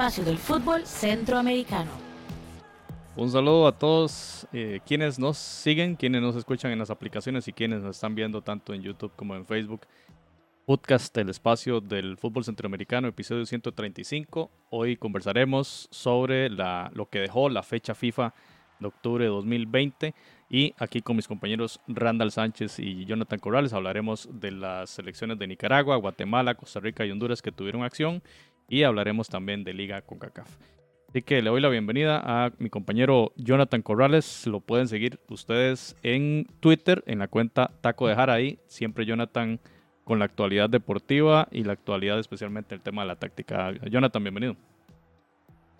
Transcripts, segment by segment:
espacio del fútbol centroamericano. Un saludo a todos eh, quienes nos siguen, quienes nos escuchan en las aplicaciones y quienes nos están viendo tanto en YouTube como en Facebook. Podcast El Espacio del Fútbol Centroamericano, episodio 135. Hoy conversaremos sobre la, lo que dejó la fecha FIFA de octubre de 2020 y aquí con mis compañeros Randall Sánchez y Jonathan Corrales hablaremos de las selecciones de Nicaragua, Guatemala, Costa Rica y Honduras que tuvieron acción y hablaremos también de Liga CONCACAF. Así que le doy la bienvenida a mi compañero Jonathan Corrales. Lo pueden seguir ustedes en Twitter, en la cuenta Taco de Jaraí. Siempre Jonathan con la actualidad deportiva y la actualidad especialmente el tema de la táctica. Jonathan, bienvenido.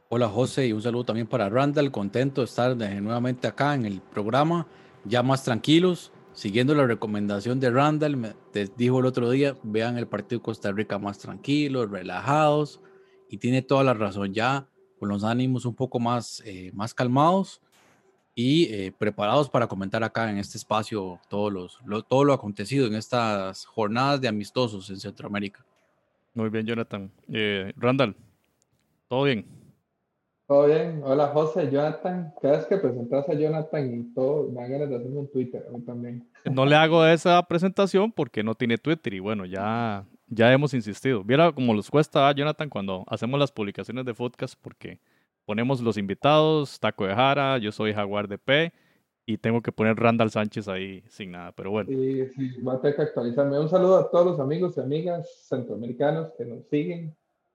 Hola José y un saludo también para Randall. Contento de estar nuevamente acá en el programa, ya más tranquilos, siguiendo la recomendación de Randall. Me dijo el otro día, vean el partido de Costa Rica más tranquilos, relajados y tiene toda la razón. Ya con los ánimos un poco más, eh, más calmados y eh, preparados para comentar acá en este espacio todo, los, lo, todo lo acontecido en estas jornadas de amistosos en Centroamérica. Muy bien, Jonathan. Eh, Randall, ¿todo bien? Todo bien. Hola, José, Jonathan. Cada vez que presentas a Jonathan y todo, me dan ganas de hacer un Twitter a mí también. No le hago esa presentación porque no tiene Twitter y bueno, ya ya hemos insistido. Viera cómo les cuesta a Jonathan cuando hacemos las publicaciones de podcast porque ponemos los invitados, Taco de Jara, yo soy Jaguar de P y tengo que poner Randall Sánchez ahí sin nada, pero bueno. Sí, sí, va a tener que actualizarme. Un saludo a todos los amigos y amigas centroamericanos que nos siguen.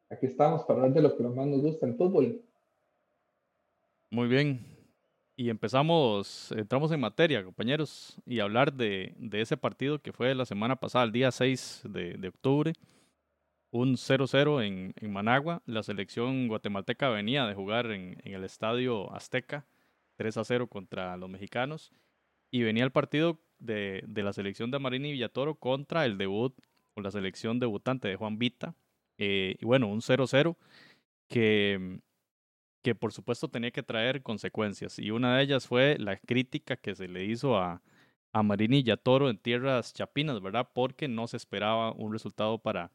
Aquí estamos para hablar de lo que más nos gusta en fútbol. Muy bien, y empezamos, entramos en materia, compañeros, y hablar de, de, ese partido que fue la semana pasada, el día 6 de, octubre, un 0-0 en, en, Managua. La selección guatemalteca venía de jugar en, en el estadio Azteca, 3-0 contra los mexicanos, y venía el partido de, de la selección de Marini Villatoro contra el debut o la selección debutante de Juan Vita. Eh, y bueno, un 0-0 que que por supuesto tenía que traer consecuencias. Y una de ellas fue la crítica que se le hizo a, a Marini y a Toro en tierras chapinas, ¿verdad? Porque no se esperaba un resultado para,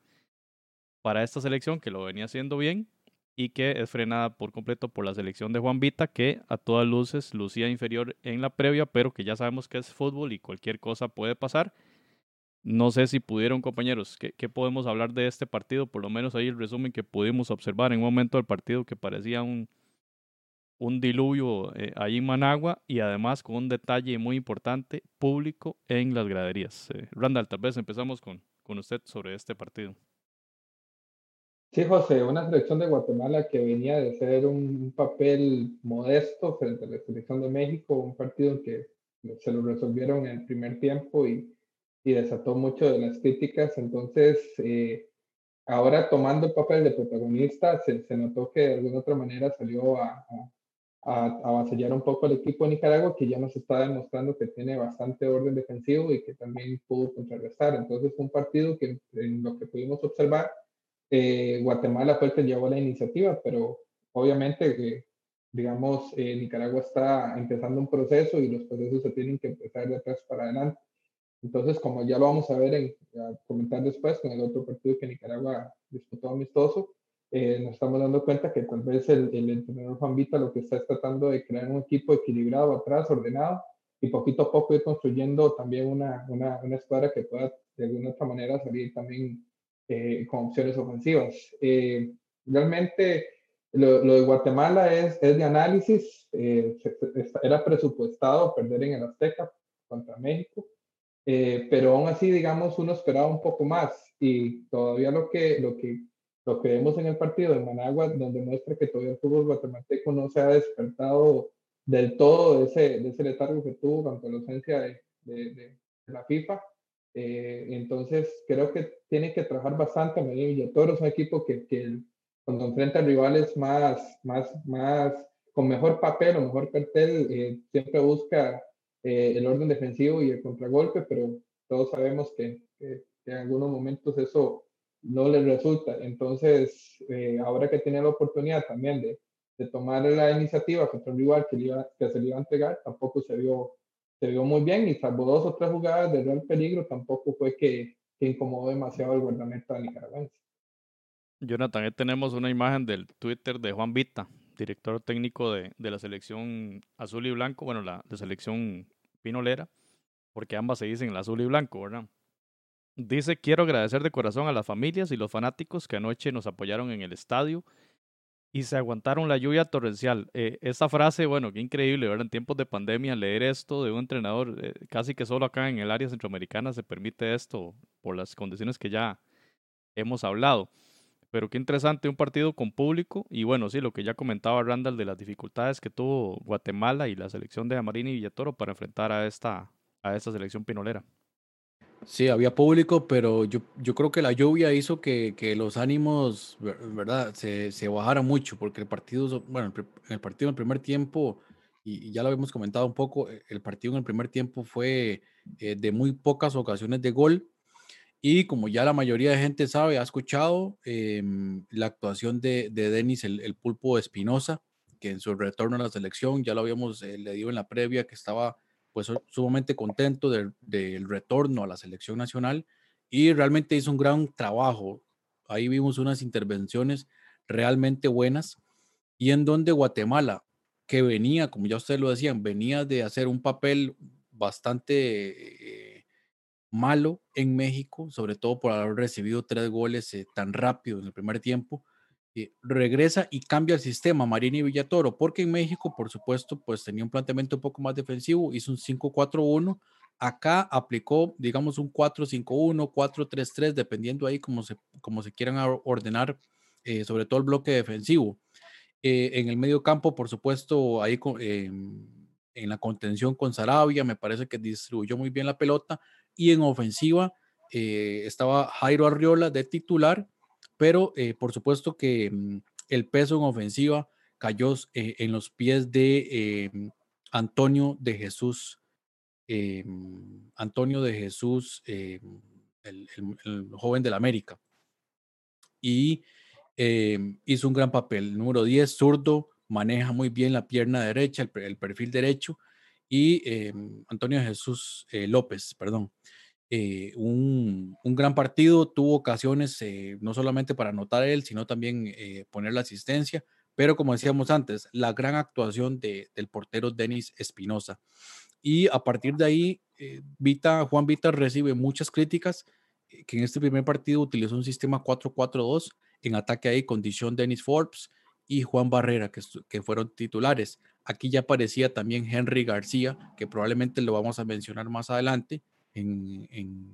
para esta selección que lo venía haciendo bien y que es frenada por completo por la selección de Juan Vita, que a todas luces lucía inferior en la previa, pero que ya sabemos que es fútbol y cualquier cosa puede pasar. No sé si pudieron, compañeros, ¿qué, ¿qué, podemos hablar de este partido? Por lo menos ahí el resumen que pudimos observar en un momento del partido que parecía un, un diluvio eh, ahí en Managua y además con un detalle muy importante, público en las graderías. Eh, Randall, tal vez empezamos con, con usted sobre este partido. Sí, José, una selección de Guatemala que venía de ser un papel modesto frente a la selección de México, un partido que se lo resolvieron en el primer tiempo y, y desató mucho de las críticas. Entonces, eh, ahora tomando el papel de protagonista, se, se, notó que de alguna otra manera salió a, a, a, avasallar un poco al equipo de Nicaragua, que ya nos está demostrando que tiene bastante orden defensivo y que también pudo contrarrestar. Entonces fue un partido que en lo que pudimos observar, eh, Guatemala fue el que llevó la iniciativa, pero obviamente, eh, digamos, eh, Nicaragua está empezando un proceso y los procesos se tienen que empezar de atrás para adelante. Entonces, como ya lo vamos a ver en a comentar después con el otro partido que Nicaragua disputó amistoso, eh, nos estamos dando cuenta que tal vez el, el entrenador Juan Vita lo que está es tratando de crear un equipo equilibrado atrás, ordenado, y poquito a poco ir construyendo también una, una, una escuadra que pueda de alguna otra manera salir también eh, con opciones ofensivas. Eh, realmente lo, lo, de Guatemala es, es de análisis, eh, era presupuestado perder en el Azteca contra México, eh, pero aún así, digamos, uno esperaba un poco más y todavía lo que, lo que lo que vemos en el partido de Managua, donde muestra que todavía el fútbol guatemalteco no se ha despertado del todo de ese, de ese letargo que tuvo ante la ausencia de, de, de la FIFA. Eh, entonces, creo que tiene que trabajar bastante. Medellín Villatoro es un equipo que, que cuando enfrenta rivales más, más, más, con mejor papel o mejor cartel, eh, siempre busca eh, el orden defensivo y el contragolpe, pero todos sabemos que, que, que en algunos momentos eso no les resulta. Entonces, eh, ahora que tiene la oportunidad también de, de tomar la iniciativa contra un rival que, iba, que se le iba a entregar, tampoco se vio, se vio muy bien y salvo dos o tres jugadas de real peligro, tampoco fue que, que incomodó demasiado el guardameta nicaragüense. Jonathan, ahí tenemos una imagen del Twitter de Juan Vita, director técnico de, la selección azul y blanco, bueno, la de selección pinolera, porque ambas se dicen el azul y blanco, ¿verdad? Dice, quiero agradecer de corazón a las familias y los fanáticos que anoche nos apoyaron en el estadio y se aguantaron la lluvia torrencial. Eh, esta frase, bueno, qué increíble, ¿verdad? En tiempos de pandemia, leer esto de un entrenador, eh, casi que solo acá en el área centroamericana se permite esto por las condiciones que ya hemos hablado. Pero qué interesante, un partido con público y bueno, sí, lo que ya comentaba Randall de las dificultades que tuvo Guatemala y la selección de Amarini y Villatoro para enfrentar a esta, a esta selección pinolera. Sí, había público, pero yo, yo creo que la lluvia hizo que, que los ánimos, ¿verdad?, se, se bajaran mucho, porque el partido, bueno, el partido en el primer tiempo, y, ya lo habíamos comentado un poco, e, el partido en el primer tiempo fue eh, de muy pocas ocasiones de gol, y como ya la mayoría de gente sabe, ha escuchado em, la actuación de, de Denis, el, el, pulpo Espinosa, que en su retorno a la selección, ya lo habíamos eh, le en la previa, que estaba pues sumamente contento del, retorno a la selección nacional y realmente hizo un gran trabajo. Ahí vimos unas intervenciones realmente buenas y en donde Guatemala, que venía, como ya ustedes lo decían, venía de hacer un papel bastante eh, malo en México, sobre todo por haber recibido tres goles eh, tan rápido en el primer tiempo, eh, regresa y cambia el sistema Marini y Villatoro, porque en México, por supuesto, pues tenía un planteamiento un poco más defensivo, hizo un 5-4-1, acá aplicó, digamos, un 4-5-1, 4-3-3, dependiendo ahí como se, como se quieran ordenar, eh, sobre todo el bloque defensivo. Eh, en el medio campo, por supuesto, ahí em, en la contención con Sarabia, me parece que distribuyó muy bien la pelota, y en ofensiva estaba Jairo Arriola de titular, pero eh, por supuesto que mm, el peso en ofensiva cayó eh, en los pies de eh, Antonio de Jesús, Antonio de Jesús, el, joven del América. Y hizo un gran papel. Número 10, zurdo, maneja muy bien la pierna derecha, el, perfil derecho. Y Antonio de Jesús López, perdón. Eh, un, gran partido, tuvo ocasiones eh, no solamente para anotar él, sino también eh, poner la asistencia, pero como decíamos antes, la gran actuación del portero Denis Espinosa. Y a partir de ahí, Vita, Juan Vita recibe muchas críticas, que en este primer partido utilizó un sistema 4-4-2, en ataque ahí condición Denis Forbes y Juan Barrera, que, que fueron titulares. Aquí ya aparecía también Henry García, que probablemente lo vamos a mencionar más adelante, en,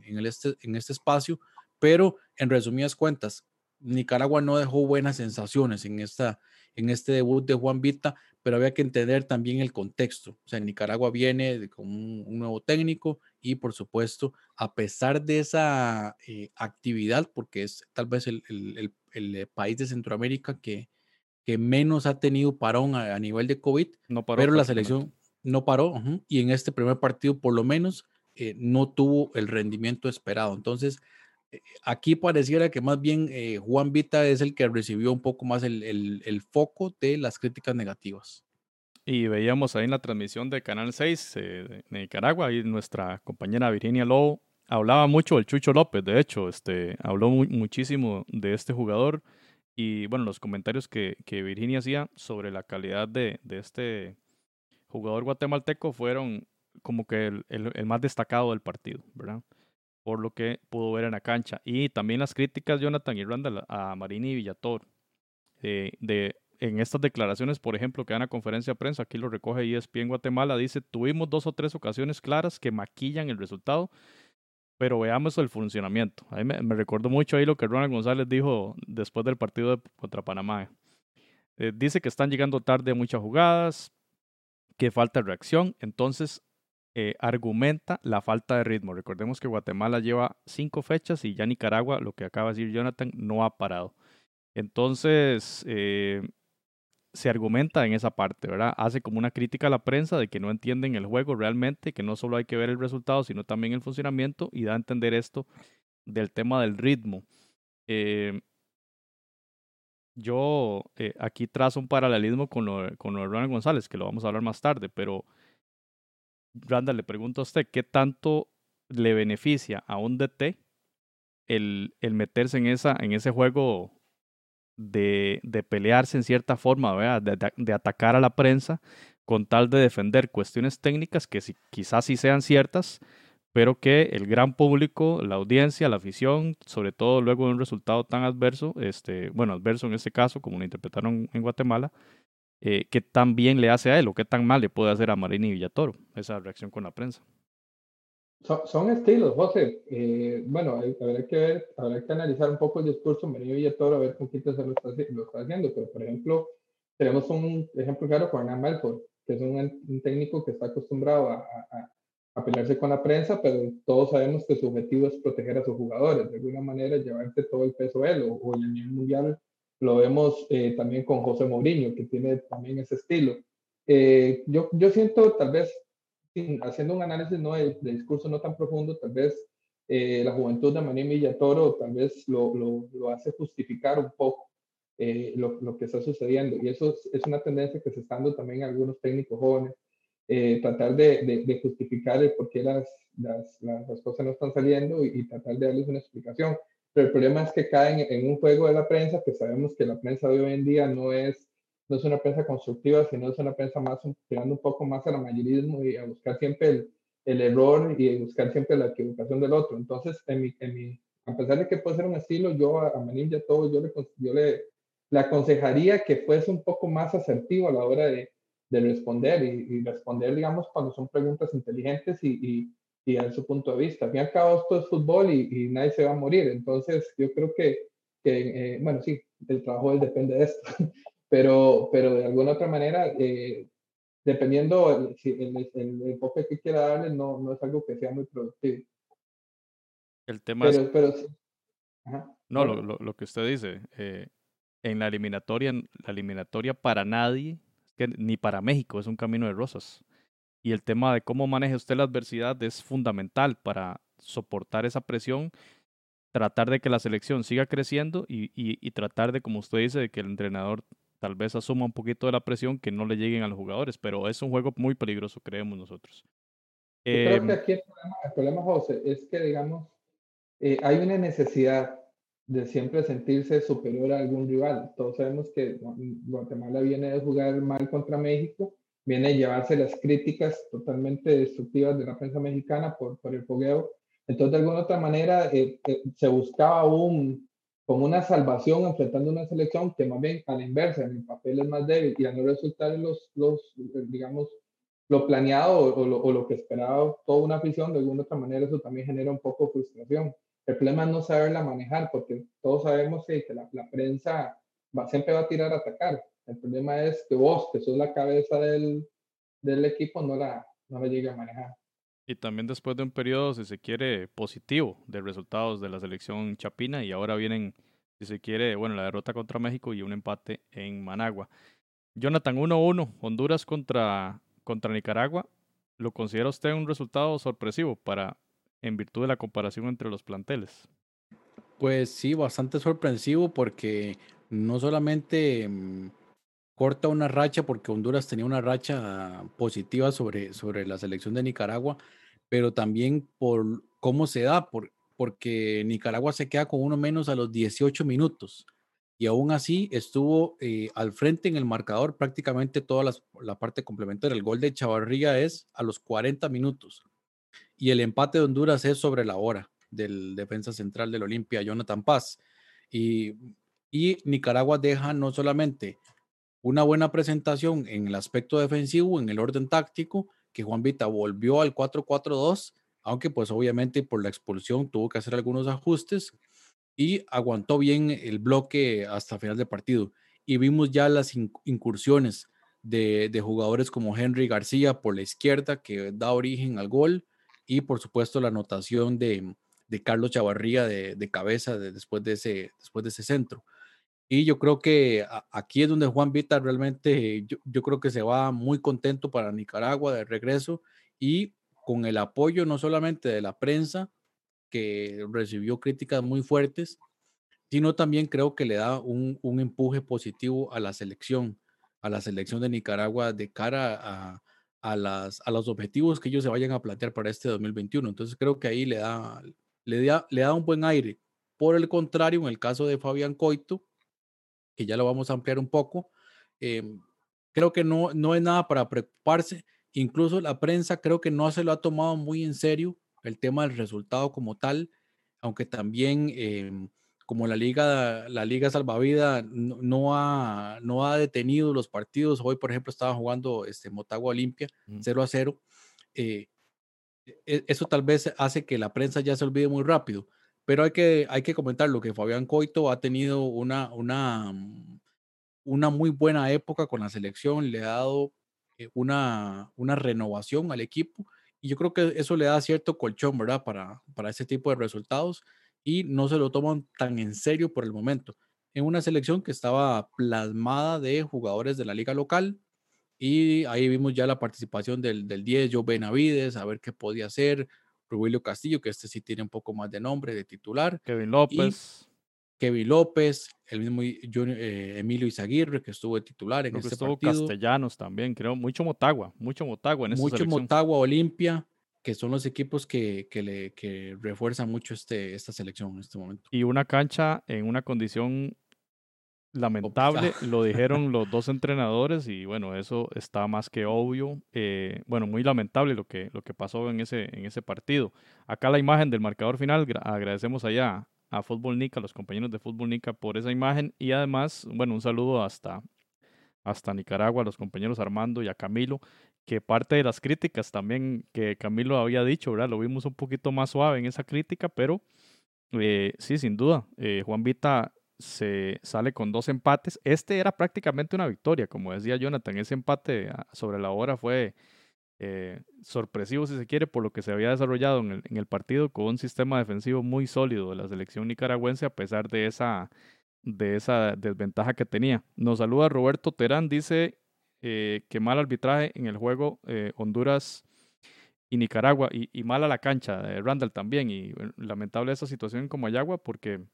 el este, en este espacio, pero en resumidas cuentas, Nicaragua no dejó buenas sensaciones en, esta, en este debut de Juan Vita, pero había que entender también el contexto. O sea, Nicaragua viene con un, nuevo técnico y por supuesto, a pesar de esa eh, actividad, porque es tal vez el, el, país de Centroamérica que, que menos ha tenido parón a, nivel de COVID, no pero la selección no paró y en este primer partido por lo menos eh, no tuvo el rendimiento esperado. Entonces, eh, aquí pareciera que más bien eh, Juan Vita es el que recibió un poco más el, foco de las críticas negativas. Y veíamos ahí en la transmisión de Canal 6 de Nicaragua, ahí nuestra compañera Virginia Lobo hablaba mucho del Chucho López, de hecho, este, habló muchísimo de este jugador y bueno, los comentarios que, que Virginia hacía sobre la calidad de, de este jugador guatemalteco fueron como que el, el, más destacado del partido, ¿verdad? Por lo que pudo ver en la cancha. Y también las críticas, Jonathan y Randall, a Marini y Villator. Eh, de, en estas declaraciones, por ejemplo, que dan a conferencia de prensa, aquí lo recoge ESPN Guatemala, dice, tuvimos dos o tres ocasiones claras que maquillan el resultado, pero veamos el funcionamiento. A me, me mucho ahí lo que Ronald González dijo después del partido contra Panamá. Eh, dice que están llegando tarde muchas jugadas, que falta reacción, entonces eh, argumenta la falta de ritmo. Recordemos que Guatemala lleva cinco fechas y ya Nicaragua, lo que acaba de decir Jonathan, no ha parado. Entonces, eh, se argumenta en esa parte, ¿verdad? Hace como una crítica a la prensa de que no entienden el juego realmente, que no solo hay que ver el resultado, sino también el funcionamiento y da a entender esto del tema del ritmo. Eh, yo aquí trazo un paralelismo con lo, con lo de Ronald González, que lo vamos a hablar más tarde, pero Randall, le pregunto a usted, ¿qué tanto le beneficia a un DT el, el meterse en, esa, en ese juego de, pelearse en cierta forma, de, atacar a la prensa con tal de defender cuestiones técnicas que quizás sí sean ciertas, pero que el gran público, la audiencia, la afición, sobre todo luego de un resultado tan adverso, este, bueno, adverso en este caso, como lo interpretaron en Guatemala, eh, qué tan bien le hace a él o qué tan mal le puede hacer a Marini Villatoro esa reacción con la prensa. Son, estilos, José. Eh, bueno, habrá que ver, habrá que analizar un poco el discurso de Marini Villatoro, a ver con quién se lo está, lo está haciendo. Pero, por ejemplo, tenemos un ejemplo claro con Hernán Melford, que es un, técnico que está acostumbrado a, a, pelearse con la prensa, pero todos sabemos que su objetivo es proteger a sus jugadores, de alguna manera llevarse todo el peso él, o, o en el nivel mundial lo vemos eh, también con José Mourinho, que tiene también ese estilo. Eh, yo, yo siento, tal vez, haciendo un análisis no de, discurso no tan profundo, tal vez eh, la juventud de Maní Villatoro tal vez lo, lo, lo, hace justificar un poco lo, lo, que está sucediendo. Y eso es, una tendencia que se está dando también a algunos técnicos jóvenes, tratar de, de, justificar el por qué las, las, las, cosas no están saliendo y, y tratar de darles una explicación pero el problema es que caen en un juego de la prensa, que sabemos que la prensa de hoy en día no es, no es una prensa constructiva, sino es una prensa más tirando un poco más al mayorismo y a buscar siempre el, el error y buscar siempre la equivocación del otro. Entonces, en mi, en mi, a pesar de que puede ser un estilo, yo a, a ya todo, yo le, yo le, le aconsejaría que fuese un poco más asertivo a la hora de, de responder y, y, responder, digamos, cuando son preguntas inteligentes y, y y a su punto de vista. Al fin y al cabo, esto es fútbol y, nadie se va a morir. Entonces, yo creo que, que eh, bueno, sí, el trabajo depende de esto, pero, pero de alguna otra manera, eh, dependiendo si el, el, enfoque que quiera darle, no, no es algo que sea muy productivo. El tema es... Pero No, lo, lo, lo, que usted dice, eh, en la eliminatoria, la eliminatoria para nadie, que ni para México, es un camino de rosas y el tema de cómo maneja usted la adversidad es fundamental para soportar esa presión, tratar de que la selección siga creciendo y, y, tratar de, como usted dice, de que el entrenador tal vez asuma un poquito de la presión que no le lleguen a los jugadores, pero es un juego muy peligroso, creemos nosotros. Yo creo que em, aquí el problema, el problema, José, es que, digamos, eh, hay una necesidad de siempre sentirse superior a algún rival. Todos sabemos que Guatemala viene de jugar mal contra México viene a llevarse las críticas totalmente destructivas de la prensa mexicana por, por el fogueo. Entonces, de alguna otra manera, eh, eh, se buscaba un, como una salvación enfrentando una selección que más bien a la inversa, en el papel es más débil y a no resultar los, los digamos, lo planeado o, lo, o, lo, que esperaba toda una afición, de alguna otra manera eso también genera un poco de frustración. El problema es no saberla manejar, porque todos sabemos que, que la, la, prensa va, siempre va a tirar a atacar. El problema es que vos, que sos la cabeza del, del equipo, no la, no la llegue a manejar. Y también después de un periodo, si se quiere, positivo de resultados de la selección chapina y ahora vienen, si se quiere, bueno, la derrota contra México y un empate en Managua. Jonathan, 1-1, Honduras contra, contra Nicaragua. ¿Lo considera usted un resultado sorpresivo para, en virtud de la comparación entre los planteles? Pues sí, bastante sorpresivo porque no solamente mm, corta una racha porque Honduras tenía una racha positiva sobre, sobre la selección de Nicaragua, pero también por cómo se da, por, porque Nicaragua se queda con uno menos a los 18 minutos y aún así estuvo eh, al frente en el marcador prácticamente toda la, parte complementaria. El gol de Chavarría es a los 40 minutos y el empate de Honduras es sobre la hora del defensa central del Olimpia, Jonathan Paz. Y, y Nicaragua deja no solamente una buena presentación en el aspecto defensivo, en el orden táctico, que Juan Vita volvió al 4-4-2, aunque pues obviamente por la expulsión tuvo que hacer algunos ajustes y aguantó bien el bloque hasta final de partido. Y vimos ya las incursiones de, jugadores como Henry García por la izquierda, que da origen al gol, y por supuesto la anotación de, Carlos Chavarría de, cabeza después, de ese, después de ese centro. Y yo creo que aquí es donde Juan Vita realmente, yo, creo que se va muy contento para Nicaragua de regreso y con el apoyo no solamente de la prensa, que recibió críticas muy fuertes, sino también creo que le da un, empuje positivo a la selección, a la selección de Nicaragua de cara a, las, a los objetivos que ellos se vayan a plantear para este 2021. Entonces creo que ahí le da, le da, le da un buen aire. Por el contrario, en el caso de Fabián Coito, que ya lo vamos a ampliar un poco. Em, creo que no, no es nada para preocuparse. Incluso la prensa creo que no se lo ha tomado muy en serio el tema del resultado como tal, aunque también em, como la liga, la liga salvavida no, ha, no ha detenido los partidos. Hoy, por ejemplo, estaba jugando este, Motagua Olimpia 0 a 0. Eh, e, eso tal vez hace que la prensa ya se olvide muy rápido, pero hay que, hay que comentar lo que Fabián Coito ha tenido una, una, una muy buena época con la selección, le ha dado eh, una, una renovación al equipo y yo creo que eso le da cierto colchón, ¿verdad? Para, para ese tipo de resultados y no se lo toman tan en serio por el momento. En una selección que estaba plasmada de jugadores de la liga local y ahí vimos ya la participación del, del 10, Joe Benavides, a ver qué podía hacer, Rubilio Castillo, que este sí tiene un poco más de nombre de titular. Kevin López. Kevin López, el mismo eh, Emilio Izaguirre, que estuvo de titular en creo este estuvo Castellanos también, creo. Mucho Motagua, mucho Motagua en esta Mucho Motagua, Olimpia, que son los equipos que, que, le, que refuerzan mucho este, esta selección en este momento. Y una cancha en una condición lamentable, lo dijeron los dos entrenadores y bueno, eso está más que obvio. Eh, bueno, muy lamentable lo que, lo que pasó en ese, en ese partido. Acá la imagen del marcador final, agradecemos allá a Fútbol Nica, a los compañeros de Fútbol Nica por esa imagen y además, bueno, un saludo hasta, hasta Nicaragua, a los compañeros Armando y a Camilo, que parte de las críticas también que Camilo había dicho, ¿verdad? Lo vimos un poquito más suave en esa crítica, pero eh, sí, sin duda, eh, Juan Vita se sale con dos empates. Este era prácticamente una victoria, como decía Jonathan, ese empate ah, sobre la hora fue eh, sorpresivo, si se quiere, por lo que se había desarrollado en el, partido con un sistema defensivo muy sólido de la selección nicaragüense a pesar de esa, de esa desventaja que tenía. Nos saluda Roberto Terán, dice eh, que mal arbitraje en el juego eh, Honduras y Nicaragua y, y mala la cancha de Randall también y lamentable esa situación en Comayagua porque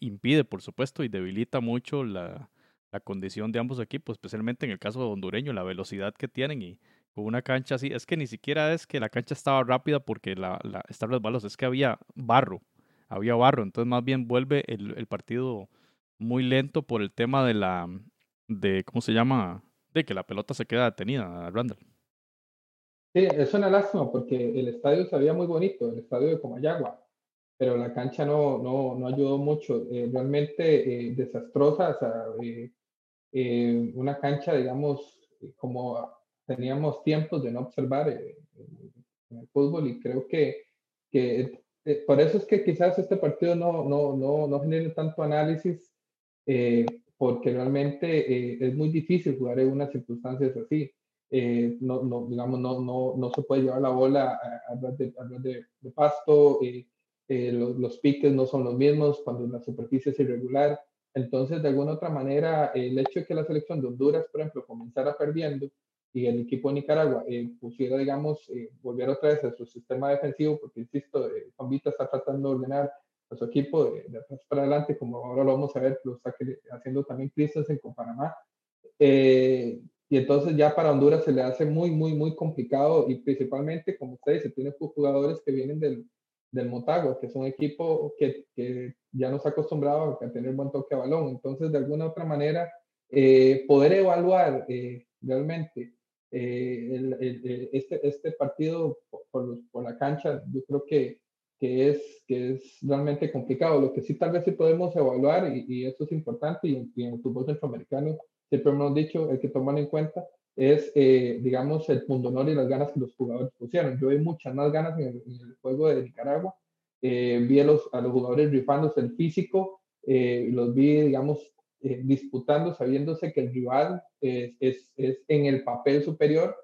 impide, por supuesto, y debilita mucho la, la condición de ambos equipos, especialmente en el caso de hondureño, la velocidad que tienen y con una cancha así, es que ni siquiera es que la cancha estaba rápida porque la, la estaban los balos, es que había barro, había barro, entonces más bien vuelve el, el, partido muy lento por el tema de la, de, ¿cómo se llama? De que la pelota se queda detenida, Randall. Sí, es una lástima porque el estadio se veía muy bonito, el estadio de Comayagua, pero la cancha no, no, no ayudó mucho, eh, realmente eh, desastrosa, o sea, eh, eh, una cancha, digamos, como teníamos tiempos de no observar eh, en el fútbol y creo que, que eh, por eso es que quizás este partido no, no, no, no genere tanto análisis, porque realmente es muy difícil jugar en unas circunstancias así. no, no, digamos, no, no, no se puede llevar la bola a, a, de, de, de, pasto, los, los piques no son los mismos cuando la superficie es irregular. Entonces, de alguna otra manera, el hecho de que la selección de Honduras, por ejemplo, comenzara perdiendo y el equipo de Nicaragua eh, pusiera, digamos, eh, volver otra vez a su sistema defensivo, porque, insisto, eh, Vita está tratando de ordenar a su equipo de, atrás para adelante, como ahora lo vamos a ver, lo está haciendo también Christensen con Panamá. Eh, y entonces ya para Honduras se le hace muy, muy, muy complicado y principalmente, como usted dice, tiene jugadores que vienen del, del Motagua, que es un equipo que, que ya nos ha acostumbrado a tener buen toque a balón. Entonces, de alguna otra manera, eh, poder evaluar eh, realmente eh, el, este, este partido por, por, la cancha, yo creo que, que, es, que es realmente complicado. Lo que sí tal vez sí podemos evaluar, y, y eso es importante, y, y en el fútbol centroamericano siempre hemos dicho, hay que tomar en cuenta, es, eh, digamos, el pundonor y las ganas que los jugadores pusieron. Yo vi muchas más ganas en el, juego de Nicaragua. Eh, vi a los, a los jugadores rifándose el físico, eh, los vi, digamos, disputando, sabiéndose que el rival es, es, es en el papel superior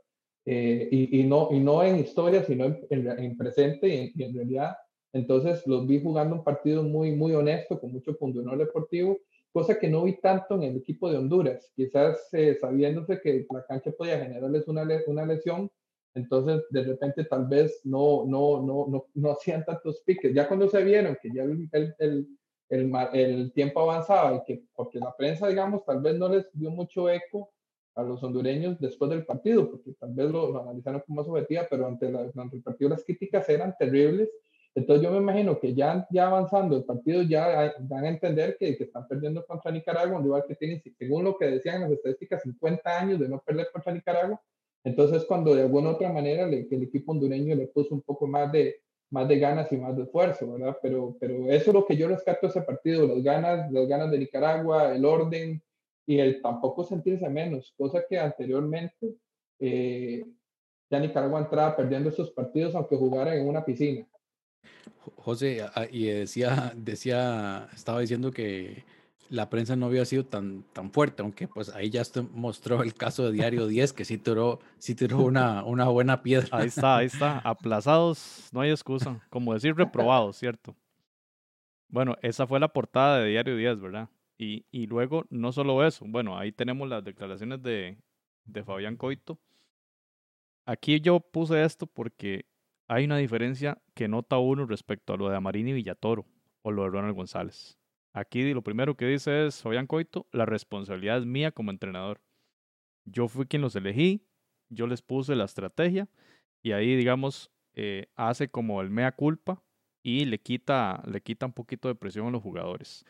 y, y, no, y no en historia, sino en, en, presente y en, y en, realidad. Entonces los vi jugando un partido muy, muy honesto, con mucho pundonor deportivo cosa que no vi tanto en el equipo de Honduras, quizás eh, sabiéndose que la cancha podía generarles una, una lesión, entonces de repente tal vez no, no, no, no, no hacían tantos piques. Ya cuando se vieron que ya el, el, el, el, tiempo avanzaba y que porque la prensa, digamos, tal vez no les dio mucho eco a los hondureños después del partido, porque tal vez lo, lo analizaron como más objetiva, pero ante, la, ante el partido las críticas eran terribles Entonces yo me imagino que ya, ya avanzando el partido ya van a entender que, que están perdiendo contra Nicaragua, un rival que tiene, según lo que decían las estadísticas, 50 años de no perder contra Nicaragua. Entonces cuando de alguna otra manera le, el equipo hondureño le puso un poco más de, más de ganas y más de esfuerzo, ¿verdad? Pero, pero eso es lo que yo rescato de ese partido, las ganas, las ganas de Nicaragua, el orden y el tampoco sentirse menos, cosa que anteriormente eh, ya Nicaragua entraba perdiendo esos partidos aunque jugara en una piscina. José, y decía, decía, estaba diciendo que la prensa no había sido tan, tan fuerte, aunque pues ahí ya mostró el caso de Diario 10, que sí tiró, sí tiró una, una buena piedra. Ahí está, ahí está. Aplazados, no hay excusa. Como decir reprobados, ¿cierto? Bueno, esa fue la portada de Diario 10, ¿verdad? Y, y luego, no solo eso, bueno, ahí tenemos las declaraciones de, de Fabián Coito. Aquí yo puse esto porque hay una diferencia que nota uno respecto a lo de Amarini Villatoro o lo de Ronald González. Aquí lo primero que dice es, Fabián Coito, la responsabilidad es mía como entrenador. Yo fui quien los elegí, yo les puse la estrategia y ahí, digamos, eh, hace como el mea culpa y le quita, le quita un poquito de presión a los jugadores.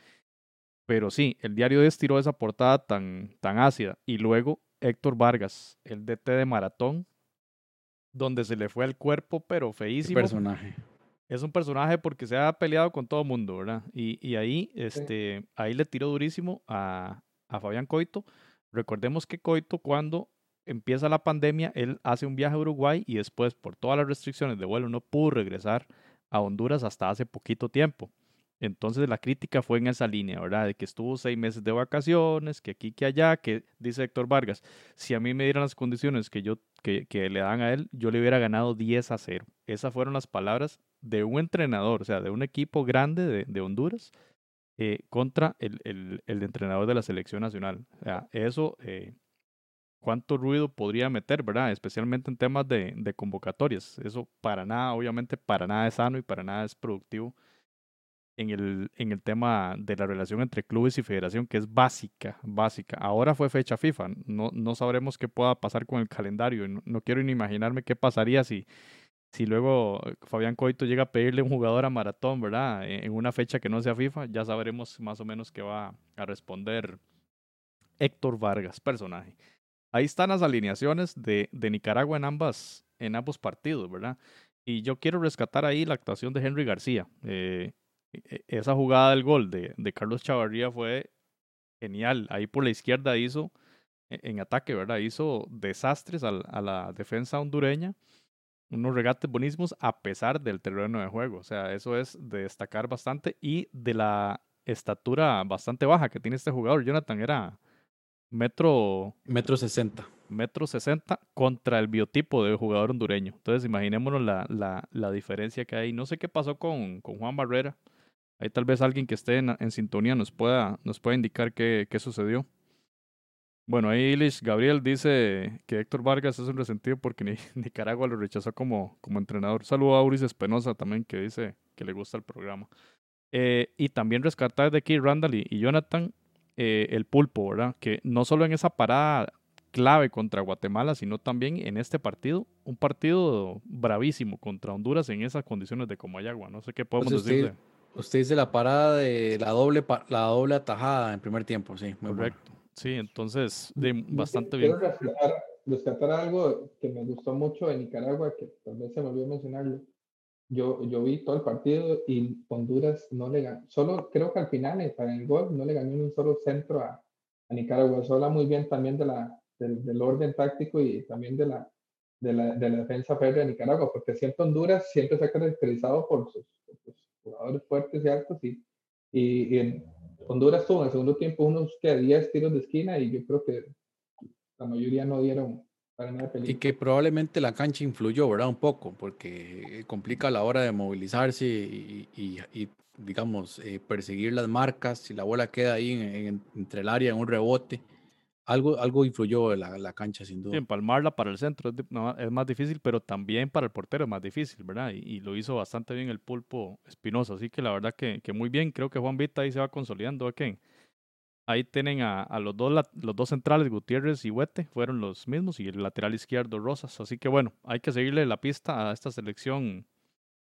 Pero sí, el diario estiró esa portada tan, tan ácida. Y luego Héctor Vargas, el DT de Maratón, donde se le fue el cuerpo, pero feísimo. personaje es un personaje porque se ha peleado con todo el mundo, ¿verdad? Y, y ahí, este, ahí le tiró durísimo a, a Fabián Coito. Recordemos que Coito, cuando empieza la pandemia, él hace un viaje a Uruguay y después, por todas las restricciones de vuelo, no pudo regresar a Honduras hasta hace poquito tiempo. Entonces la crítica fue en esa línea, ¿verdad? De que estuvo seis meses de vacaciones, que aquí, que allá, que dice Héctor Vargas, si a mí me dieran las condiciones que, yo, que, le dan a él, yo le hubiera ganado 10 a 0. Esas fueron las palabras de un entrenador, o sea, de un equipo grande de, de Honduras eh, contra el, el, el, entrenador de la selección nacional. O sea, eso, eh, cuánto ruido podría meter, ¿verdad? Especialmente en temas de, de convocatorias. Eso para nada, obviamente, para nada es sano y para nada es productivo en el, en el tema de la relación entre clubes y federación, que es básica, básica. Ahora fue fecha FIFA, no, no sabremos qué pueda pasar con el calendario. No, quiero ni imaginarme qué pasaría si, si luego Fabián Coito llega a pedirle un jugador a maratón, ¿verdad? En una fecha que no sea FIFA, ya sabremos más o menos qué va a responder Héctor Vargas, personaje. Ahí están las alineaciones de, de Nicaragua en, ambas, en ambos partidos, ¿verdad? Y yo quiero rescatar ahí la actuación de Henry García. Eh, e, esa jugada del gol de, de Carlos Chavarría fue genial. Ahí por la izquierda hizo, e, en ataque, ¿verdad? Hizo desastres a, a la defensa hondureña. Unos regates buenísimos a pesar del terreno de juego. O sea, eso es de destacar bastante y de la estatura bastante baja que tiene este jugador. Jonathan era metro... Metro sesenta. Metro sesenta contra el biotipo de jugador hondureño. Entonces imaginémonos la, la, la diferencia que hay. No sé qué pasó con, con Juan Barrera Ahí tal vez alguien que esté en, en sintonía nos pueda, nos pueda indicar qué, qué sucedió. Bueno, ahí Ilish Gabriel dice que Héctor Vargas es un resentido porque ni, Nicaragua lo rechazó como, como entrenador. Saludo a Auris Espenosa también que dice que le gusta el programa. Eh, y también rescatar de aquí Randall y, y Jonathan eh, el pulpo, ¿verdad? Que no solo en esa parada clave contra Guatemala, sino también en este partido, un partido bravísimo contra Honduras en esas condiciones de Comayagua. No sé qué podemos pues decir. Usted dice la parada de la doble, la doble atajada en primer tiempo, sí. Muy Correcto. Sí, entonces, de, bastante bien. Quiero rescatar, rescatar, algo que me gustó mucho de Nicaragua, que tal vez se me olvidó mencionarlo. Yo, yo vi todo el partido y Honduras no le ganó. Solo creo que al final, eh, para el gol, no le ganó ni un solo centro a, a Nicaragua. Eso habla muy bien también de la, del, del orden táctico y también de la, de la, de la defensa férrea de Nicaragua, porque siempre Honduras siempre se ha caracterizado por sus, por sus jugadores fuertes y altos y, y, en Honduras tuvo en el segundo tiempo unos que 10 tiros de esquina y yo creo que la mayoría no dieron para nada Y que probablemente la cancha influyó, ¿verdad? Un poco, porque complica la hora de movilizarse y, y, y digamos, eh, perseguir las marcas, si la bola queda ahí en, entre el área en un rebote algo, algo influyó en la, la cancha, sin duda. Sí, empalmarla para el centro es, no, es, más difícil, pero también para el portero es más difícil, ¿verdad? Y, y, lo hizo bastante bien el pulpo Espinosa. Así que la verdad que, que muy bien. Creo que Juan Vita ahí se va consolidando. ¿okay? Ahí tienen a, a, los, dos, los dos centrales, Gutiérrez y Huete, fueron los mismos, y el lateral izquierdo, Rosas. Así que bueno, hay que seguirle la pista a esta selección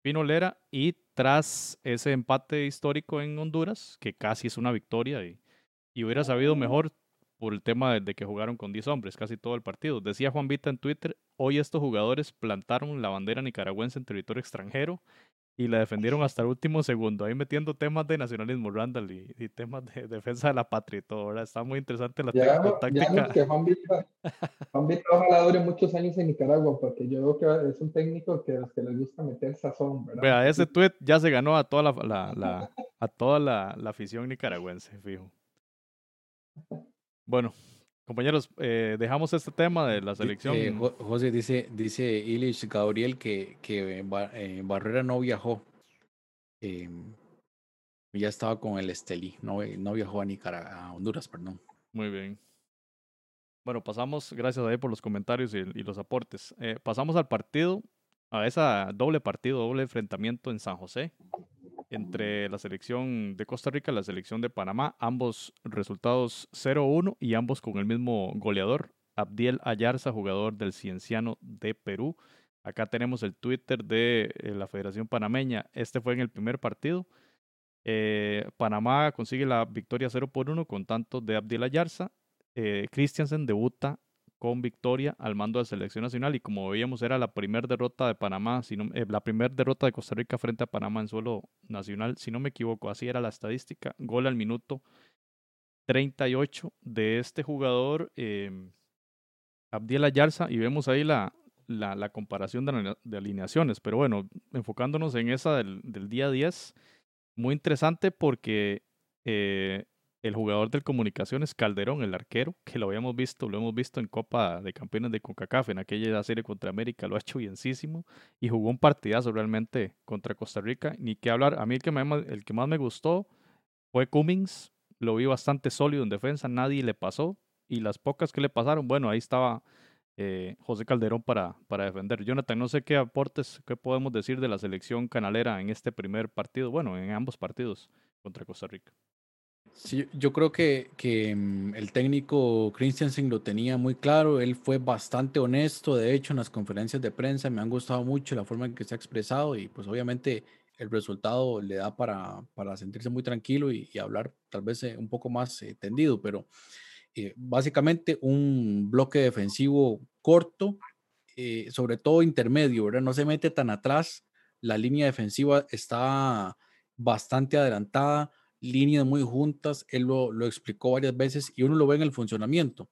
Pinolera y tras ese empate histórico en Honduras, que casi es una victoria y, y hubiera sabido mejor por el tema de, que jugaron con 10 hombres casi todo el partido. Decía Juan Vita en Twitter, hoy estos jugadores plantaron la bandera nicaragüense en territorio extranjero y la defendieron hasta el último segundo, ahí metiendo temas de nacionalismo, Randall, y, temas de defensa de la patria y todo, ¿verdad? Está muy interesante la, ya, táctica. que Juan Vita, Juan Vita ojalá dure muchos años en Nicaragua, porque yo creo que es un técnico que, que les gusta meter sazón, ¿verdad? Vea, ese tweet ya se ganó a toda la, la, la a toda la afición nicaragüense, fijo. Bueno, Compañeros, eh, dejamos este tema de la selección. Eh, José dice, dice Ilish Gabriel que, que eh, Barrera no viajó. Em, ya estaba con el Estelí, no, no viajó a Nicaragua, a Honduras, perdón. Muy bien. Bueno, pasamos, gracias a él por los comentarios y, y los aportes. pasamos al partido, a esa doble partido, doble enfrentamiento en San José entre la selección de Costa Rica y la selección de Panamá, ambos resultados 0-1 y ambos con el mismo goleador, Abdiel Ayarza, jugador del Cienciano de Perú. Acá tenemos el Twitter de eh, la Federación Panameña. Este fue en el primer partido. Eh, Panamá consigue la victoria 0 por 1 con tanto de Abdiel Ayarza. Eh, Christiansen debuta con victoria al mando de selección nacional y como veíamos era la primera derrota de Panamá, sino, eh, la primera derrota de Costa Rica frente a Panamá en suelo nacional, si no me equivoco, así era la estadística, gol al minuto 38 de este jugador, eh, Abdiel Ayarza, y vemos ahí la, la, la comparación de, de, alineaciones, pero bueno, enfocándonos en esa del, del día 10, muy interesante porque eh, el jugador del Comunicaciones, Calderón, el arquero, que lo habíamos visto, lo hemos visto en Copa de Campeones de CONCACAF, en aquella serie contra América, lo ha hecho bienísimo y jugó un partidazo realmente contra Costa Rica. Ni que hablar, a mí el que, el que más me gustó fue Cummings, lo vi bastante sólido en defensa, nadie le pasó y las pocas que le pasaron, bueno, ahí estaba eh, José Calderón para, para defender. Jonathan, no sé qué aportes, qué podemos decir de la selección canalera en este primer partido, bueno, en ambos partidos contra Costa Rica. Sí, yo creo que, que mm, el técnico Christensen lo tenía muy claro, él fue bastante honesto, de hecho en las conferencias de prensa me han gustado mucho la forma en que se ha expresado y pues obviamente el resultado le da para, para sentirse muy tranquilo y, hablar tal vez eh, un poco más eh, tendido, pero eh, básicamente un bloque defensivo corto, sobre todo intermedio, ¿verdad? No se mete tan atrás, la línea defensiva está bastante adelantada líneas muy juntas, él lo, explicó varias veces y uno lo ve en el funcionamiento.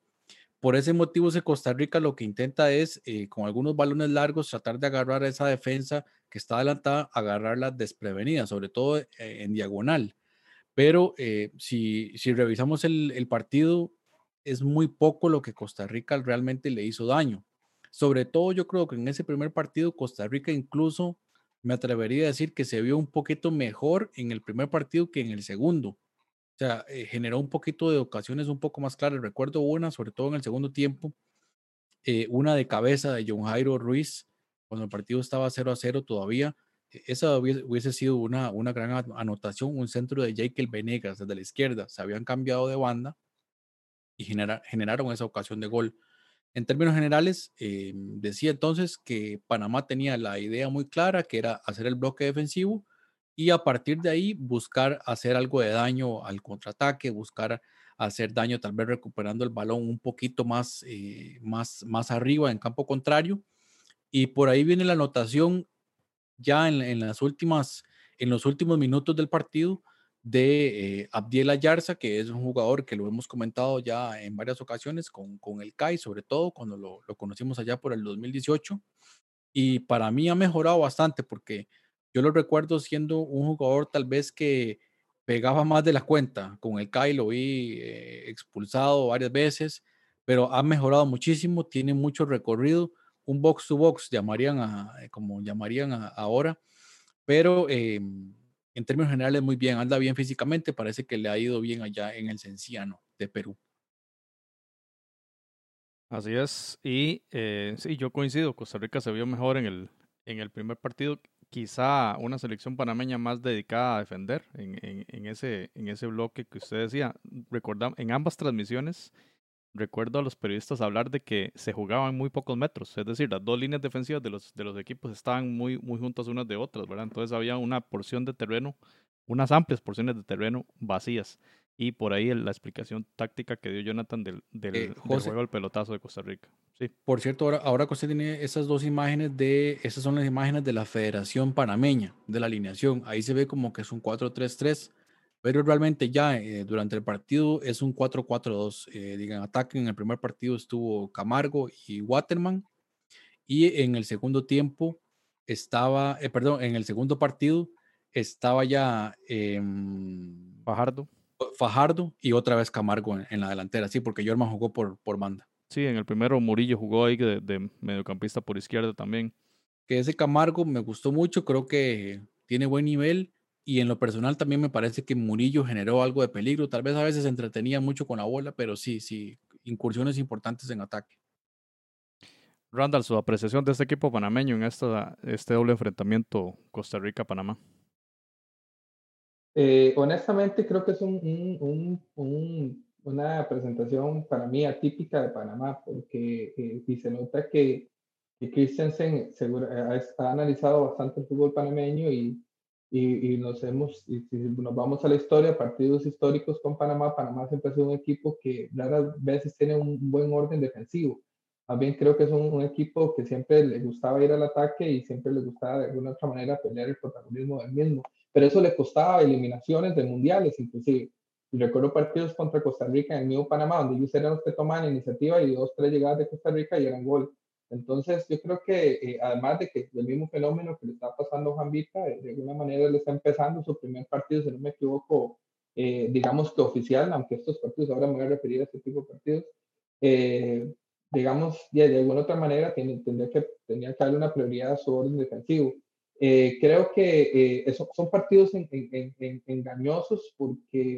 Por ese motivo, ese Costa Rica lo que intenta es, eh, con algunos balones largos, tratar de agarrar esa defensa que está adelantada, agarrarla desprevenida, sobre todo eh, en diagonal. Pero eh, si, si revisamos el partido, es muy poco lo que Costa Rica realmente le hizo daño. Sobre todo yo creo que en ese primer partido Costa Rica incluso me atrevería a decir que se vio un poquito mejor en el primer partido que en el segundo. O sea, eh, generó un poquito de ocasiones un poco más claras. Recuerdo una, sobre todo en el segundo tiempo, eh, una de cabeza de John Jairo Ruiz, cuando el partido estaba 0 a 0 todavía. E, esa hubiese, sido una, una gran anotación, un centro de Jekyll Venegas desde la izquierda. Se habían cambiado de banda y generaron esa ocasión de gol. En términos generales, eh, decía entonces que Panamá tenía la idea muy clara, que era hacer el bloque defensivo y a partir de ahí buscar hacer algo de daño al contraataque, buscar hacer daño tal vez recuperando el balón un poquito más, eh, más, más arriba en campo contrario. Y por ahí viene la anotación ya en, las últimas, en los últimos minutos del partido de eh, Abdiel Ayarza, que es un jugador que lo hemos comentado ya en varias ocasiones con, con el CAI, sobre todo cuando lo, lo, conocimos allá por el 2018. Y para mí ha mejorado bastante porque yo lo recuerdo siendo un jugador tal vez que pegaba más de la cuenta. Con el CAI lo vi eh, expulsado varias veces, pero ha mejorado muchísimo, tiene mucho recorrido, un box to box llamarían a, como llamarían ahora, pero... Eh, en términos generales muy bien, anda bien físicamente, parece que le ha ido bien allá en el Cenciano de Perú. Así es, y eh, sí, yo coincido, Costa Rica se vio mejor en el, en el primer partido, quizá una selección panameña más dedicada a defender en, en, ese, en ese bloque que usted decía. Recordamos, en ambas transmisiones recuerdo a los periodistas hablar de que se jugaban muy pocos metros, es decir, las dos líneas defensivas de los, de los equipos estaban muy, muy juntas unas de otras, ¿verdad? Entonces había una porción de terreno, unas amplias porciones de terreno vacías. Y por ahí la explicación táctica que dio Jonathan del, del, Eh, del José. juego del pelotazo de Costa Rica. Sí, Por cierto, ahora, ahora tiene esas dos imágenes de, esas son las imágenes de la Federación Panameña, de la alineación. Ahí se ve como que es un 4-3-3, pero realmente ya eh, durante el partido es un 4-4-2. Eh, digan, ataque en el primer partido estuvo Camargo y Waterman, y en el segundo tiempo estaba, eh, perdón, en el segundo partido estaba ya em, Fajardo. Fajardo y otra vez Camargo en, en la delantera, sí, porque Jorman jugó por, por banda. Sí, en el primero Murillo jugó ahí de, de mediocampista por izquierda también. que ese Camargo me gustó mucho, creo que tiene buen nivel y en lo personal también me parece que Murillo generó algo de peligro, tal vez a veces se entretenía mucho con la bola, pero sí, sí, incursiones importantes en ataque. Randall, su apreciación de este equipo panameño en esta, este doble enfrentamiento Costa Rica-Panamá. Eh, honestamente, creo que es un, un- un- un- una presentación para mí atípica de Panamá, porque eh, y se nota que, que Christensen seguro- ha, ha analizado bastante el fútbol panameño y, y, nos hemos, y si nos vamos a la historia, partidos históricos con Panamá, Panamá siempre ha sido un equipo que raras veces tiene un buen orden defensivo. Bien creo que es un, equipo que siempre le gustaba ir al ataque y siempre le gustaba de alguna otra manera pelear el protagonismo del mismo pero eso le costaba eliminaciones de mundiales inclusive. Y recuerdo partidos contra Costa Rica en el mismo Panamá, donde ellos eran los que tomaban iniciativa y dos, tres llegadas de Costa Rica y eran gol. Entonces, yo creo que eh, además de que el mismo fenómeno que le está pasando a Juan Vita, eh, de alguna manera le está empezando su primer partido, si no me equivoco, eh, digamos que oficial, aunque estos partidos, ahora me voy a referir a este tipo de partidos, eh, digamos, de, de alguna otra manera tiene, tendría, que, tendría que darle una prioridad a su orden defensivo. Eh, creo que eh, eso, son partidos en, en, en, engañosos porque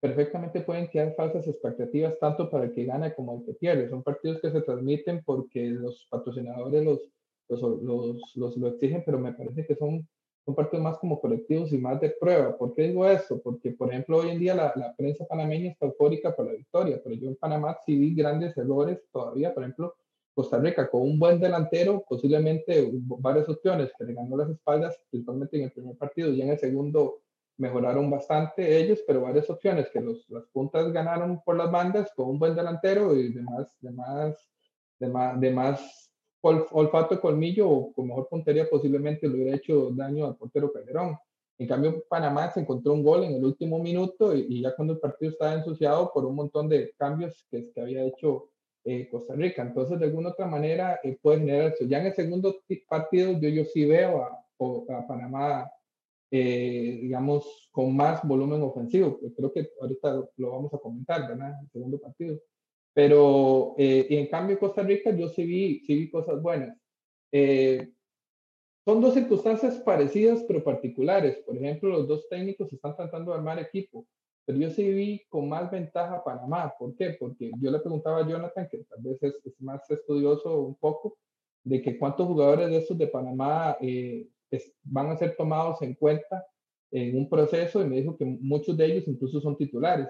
perfectamente pueden quedar falsas expectativas tanto para el que gana como el que pierde. Son partidos que se transmiten porque los patrocinadores los, los, los, los lo exigen, pero me parece que son, son partidos más como colectivos y más de prueba. ¿Por qué digo esto? Porque, por ejemplo, hoy en día la, la prensa panameña está eufórica por la victoria, pero yo en Panamá sí vi grandes errores todavía, por ejemplo, Costa Rica con un buen delantero, posiblemente varias opciones que le ganó las espaldas, principalmente en el primer partido y en el segundo mejoraron bastante ellos, pero varias opciones que los, las puntas ganaron por las bandas con un buen delantero y de más, de más, de más, de más olfato colmillo o con mejor puntería posiblemente le hubiera hecho daño al portero Calderón. En cambio, Panamá se encontró un gol en el último minuto y, y ya cuando el partido estaba ensuciado por un montón de cambios que, que había hecho eh, Costa Rica. Entonces, de alguna otra manera, eh, puede generar eso. Ya en el segundo partido, yo, yo sí veo a, a Panamá, eh, digamos, con más volumen ofensivo. Creo que ahorita lo vamos a comentar, ¿verdad? El segundo partido. Pero, eh, y en cambio, Costa Rica, yo sí vi, sí vi cosas buenas. Eh, son dos circunstancias parecidas, pero particulares. Por ejemplo, los dos técnicos están tratando de armar equipo pero yo sí vi con más ventaja a Panamá. ¿Por qué? Porque yo le preguntaba a Jonathan, que tal vez es, es más estudioso un poco, de que cuántos jugadores de estos de Panamá eh, es, van a ser tomados en cuenta en un proceso y me dijo que muchos de ellos incluso son titulares,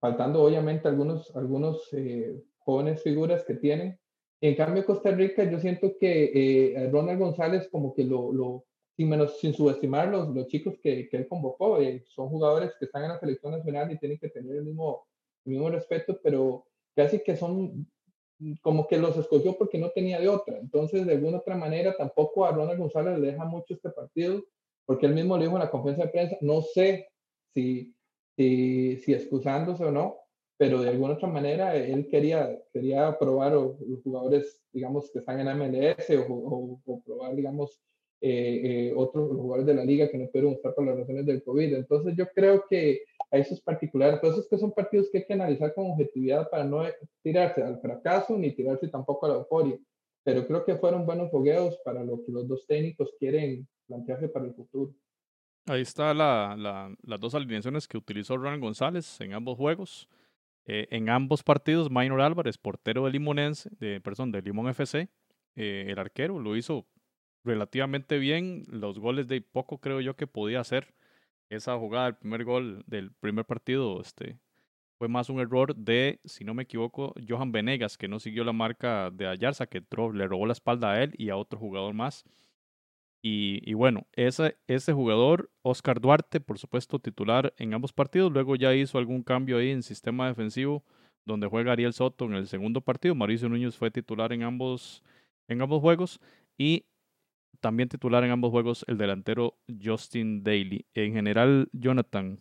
faltando obviamente algunos, algunos eh, jóvenes figuras que tienen. En cambio, Costa Rica, yo siento que eh, Ronald González como que lo, lo sin, menos, sin subestimar los, los chicos que, que él convocó. Eh, son jugadores que están en la selección nacional y tienen que tener el mismo, el mismo respeto, pero casi que son como que los escogió porque no tenía de otra. Entonces, de alguna otra manera, tampoco a Ronald González le deja mucho este partido, porque él mismo le dijo en la conferencia de prensa, no sé si, si, si excusándose o no, pero de alguna otra manera él quería, quería probar o, los jugadores, digamos, que están en MLS o, o, o probar, digamos, eh, eh, otros jugadores de la liga que no pudieron estar por las razones del COVID. Entonces yo creo que a esos particulares, por eso es que son partidos que hay que analizar con objetividad para no tirarse al fracaso ni tirarse tampoco a la euforia. Pero creo que fueron buenos fogueos para lo que los dos técnicos quieren plantearse para el futuro. Ahí está la, la, las dos alineaciones que utilizó Ronald González en ambos juegos. Eh, en ambos partidos, Minor Álvarez, portero de Limonense, de, perdón, de Limón FC, eh, el arquero, lo hizo relativamente bien. Los goles de poco creo yo que podía hacer. Esa jugada, el primer gol del primer partido, este, fue más un error de, si no me equivoco, Johan Venegas, que no siguió la marca de Ayarza, que le robó la espalda a él y a otro jugador más. Y, bueno, ese, ese jugador, Oscar Duarte, por supuesto, titular en ambos partidos. Luego ya hizo algún cambio ahí en sistema defensivo, donde juega Ariel Soto en el segundo partido. Mauricio Núñez fue titular en ambos, en ambos juegos. Y también titular en ambos juegos el delantero Justin Daly. En general, Jonathan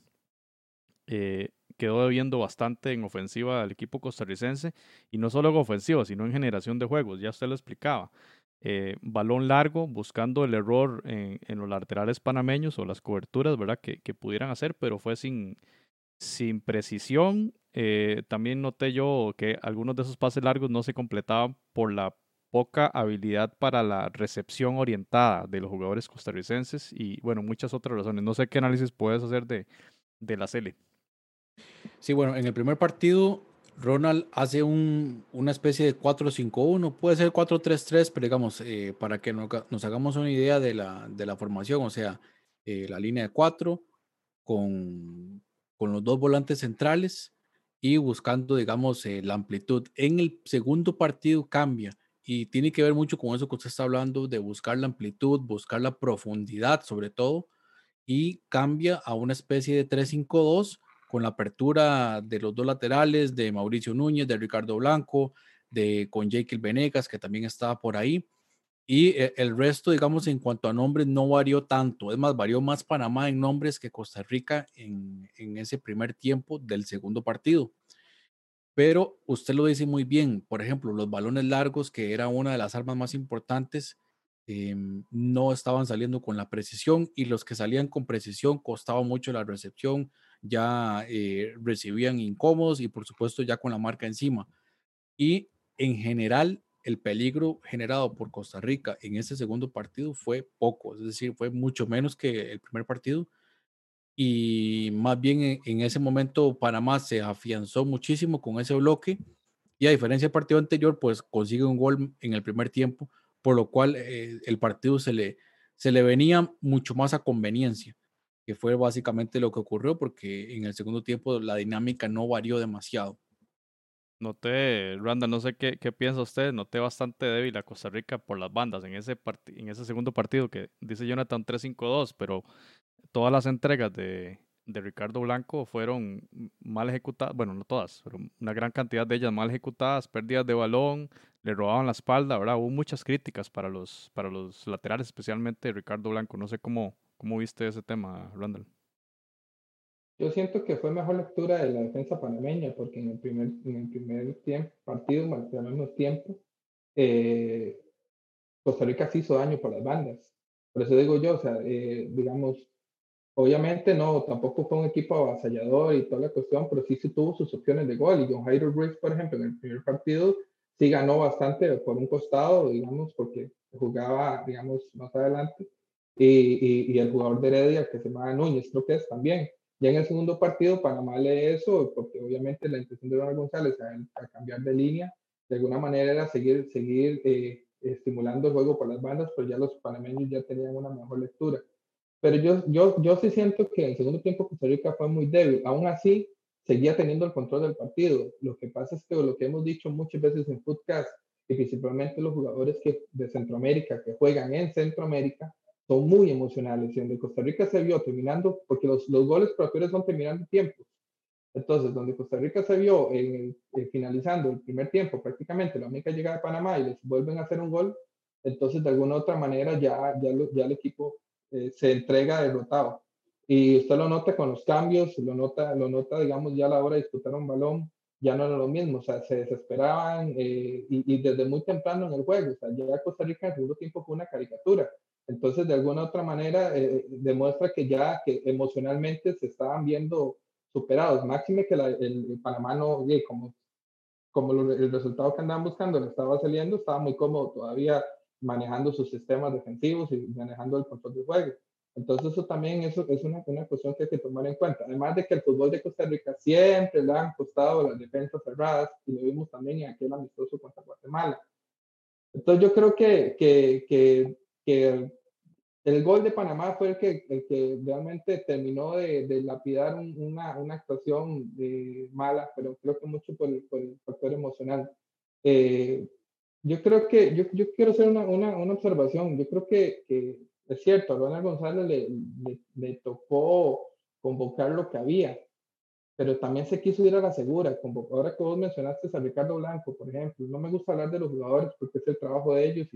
eh, quedó debiendo bastante en ofensiva al equipo costarricense. Y no solo en ofensiva, sino en generación de juegos. Ya usted lo explicaba. Eh, balón largo, buscando el error en, los laterales panameños o las coberturas, ¿verdad? Que, pudieran hacer, pero fue sin, sin precisión. Eh, también noté yo que algunos de esos pases largos no se completaban por la poca habilidad para la recepción orientada de los jugadores costarricenses y, bueno, muchas otras razones. No sé qué análisis puedes hacer de, de la Cele. Sí, bueno, en el primer partido Ronald hace un, una especie de 4-5-1, puede ser 4-3-3, pero digamos, eh, para que nos, hagamos una idea de la, de la formación, o sea, eh, la línea de 4 con, con los dos volantes centrales y buscando, digamos, eh, la amplitud. En el segundo partido cambia y tiene que ver mucho con eso que usted está hablando, de buscar la amplitud, buscar la profundidad sobre todo, y cambia a una especie de 3-5-2 con la apertura de los dos laterales, de Mauricio Núñez, de Ricardo Blanco, de con Jekyll Venegas, que también estaba por ahí. Y eh, el resto, digamos, en cuanto a nombres, no varió tanto. Es más, varió más Panamá en nombres que Costa Rica en, en ese primer tiempo del segundo partido. Pero usted lo dice muy bien. Por ejemplo, los balones largos, que era una de las armas más importantes, em, no estaban saliendo con la precisión y los que salían con precisión costaba mucho la recepción, ya eh, recibían incómodos y por supuesto ya con la marca encima. Y en general, el peligro generado por Costa Rica en ese segundo partido fue poco, es decir, fue mucho menos que el primer partido. Y más bien en, ese momento Panamá se afianzó muchísimo con ese bloque y a diferencia del partido anterior, pues consigue un gol en el primer tiempo, por lo cual eh, el partido se le, se le venía mucho más a conveniencia que fue básicamente lo que ocurrió porque en el segundo tiempo la dinámica no varió demasiado. Noté, Randa, no sé qué, qué piensa usted, noté bastante débil a Costa Rica por las bandas en ese, en ese segundo partido que dice Jonathan 3-5-2, pero todas las entregas de, de Ricardo Blanco fueron mal ejecutadas, bueno, no todas, pero una gran cantidad de ellas mal ejecutadas, pérdidas de balón, le robaban la espalda, ¿verdad? Hubo muchas críticas para los, para los laterales, especialmente Ricardo Blanco. No sé cómo, ¿Cómo viste ese tema, Randall? Yo siento que fue mejor lectura de la defensa panameña, porque en el primer, en el primer tiempo, partido, menos tiempo, eh, Costa Rica sí hizo daño por las bandas. Por eso digo yo, o sea, eh, digamos, obviamente no, tampoco fue un equipo avasallador y toda la cuestión, pero sí se tuvo sus opciones de gol. Y John Jairo Briggs, por ejemplo, en el primer partido sí ganó bastante por un costado, digamos, porque jugaba, digamos, más adelante y, y, el jugador de Heredia que se llama Núñez, creo que es también. Ya en el segundo partido, Panamá lee eso, porque obviamente la intención de Ronald González a, cambiar de línea, de alguna manera era seguir, seguir eh, estimulando el juego por las bandas, pero ya los panameños ya tenían una mejor lectura. Pero yo, yo, yo sí siento que en el segundo tiempo Costa Rica fue muy débil. Aún así, seguía teniendo el control del partido. Lo que pasa es que lo que hemos dicho muchas veces en podcast, y principalmente los jugadores que, de Centroamérica que juegan en Centroamérica, son muy emocionales. Y donde Costa Rica se vio terminando, porque los, los goles propios son terminando tiempos. Entonces, donde Costa Rica se vio en, finalizando el primer tiempo, prácticamente la única llegada de Panamá y les vuelven a hacer un gol, entonces de alguna otra manera ya, ya, ya el equipo eh, se entrega derrotado. Y usted lo nota con los cambios, lo nota, lo nota, digamos, ya a la hora de disputar un balón, ya no era lo mismo, o sea, se desesperaban eh, y, y, desde muy temprano en el juego, o sea, ya Costa Rica en el segundo tiempo fue una caricatura. Entonces, de alguna otra manera, eh, demuestra que ya que emocionalmente se estaban viendo superados. Máxime que el, Panamá no, como, como el resultado que andaban buscando le estaba saliendo, estaba muy cómodo todavía manejando sus sistemas defensivos y manejando el control del juego. Entonces, eso también eso es una, una cuestión que hay que tomar en cuenta. Además de que el fútbol de Costa Rica siempre le han costado las defensas cerradas, y lo vimos también en aquel amistoso contra Guatemala. Entonces, yo creo que, que, que, que el gol de Panamá fue el que, el que realmente terminó de, de lapidar una, una, actuación eh, mala, pero creo que mucho por el, por el factor emocional. Eh, yo creo que, yo, yo quiero hacer una, una, una, observación. Yo creo que, que es cierto, a Ronald González le, le, tocó convocar lo que había, pero también se quiso ir a la segura. Ahora que vos mencionaste a Ricardo Blanco, por ejemplo, no me gusta hablar de los jugadores porque es el trabajo de ellos,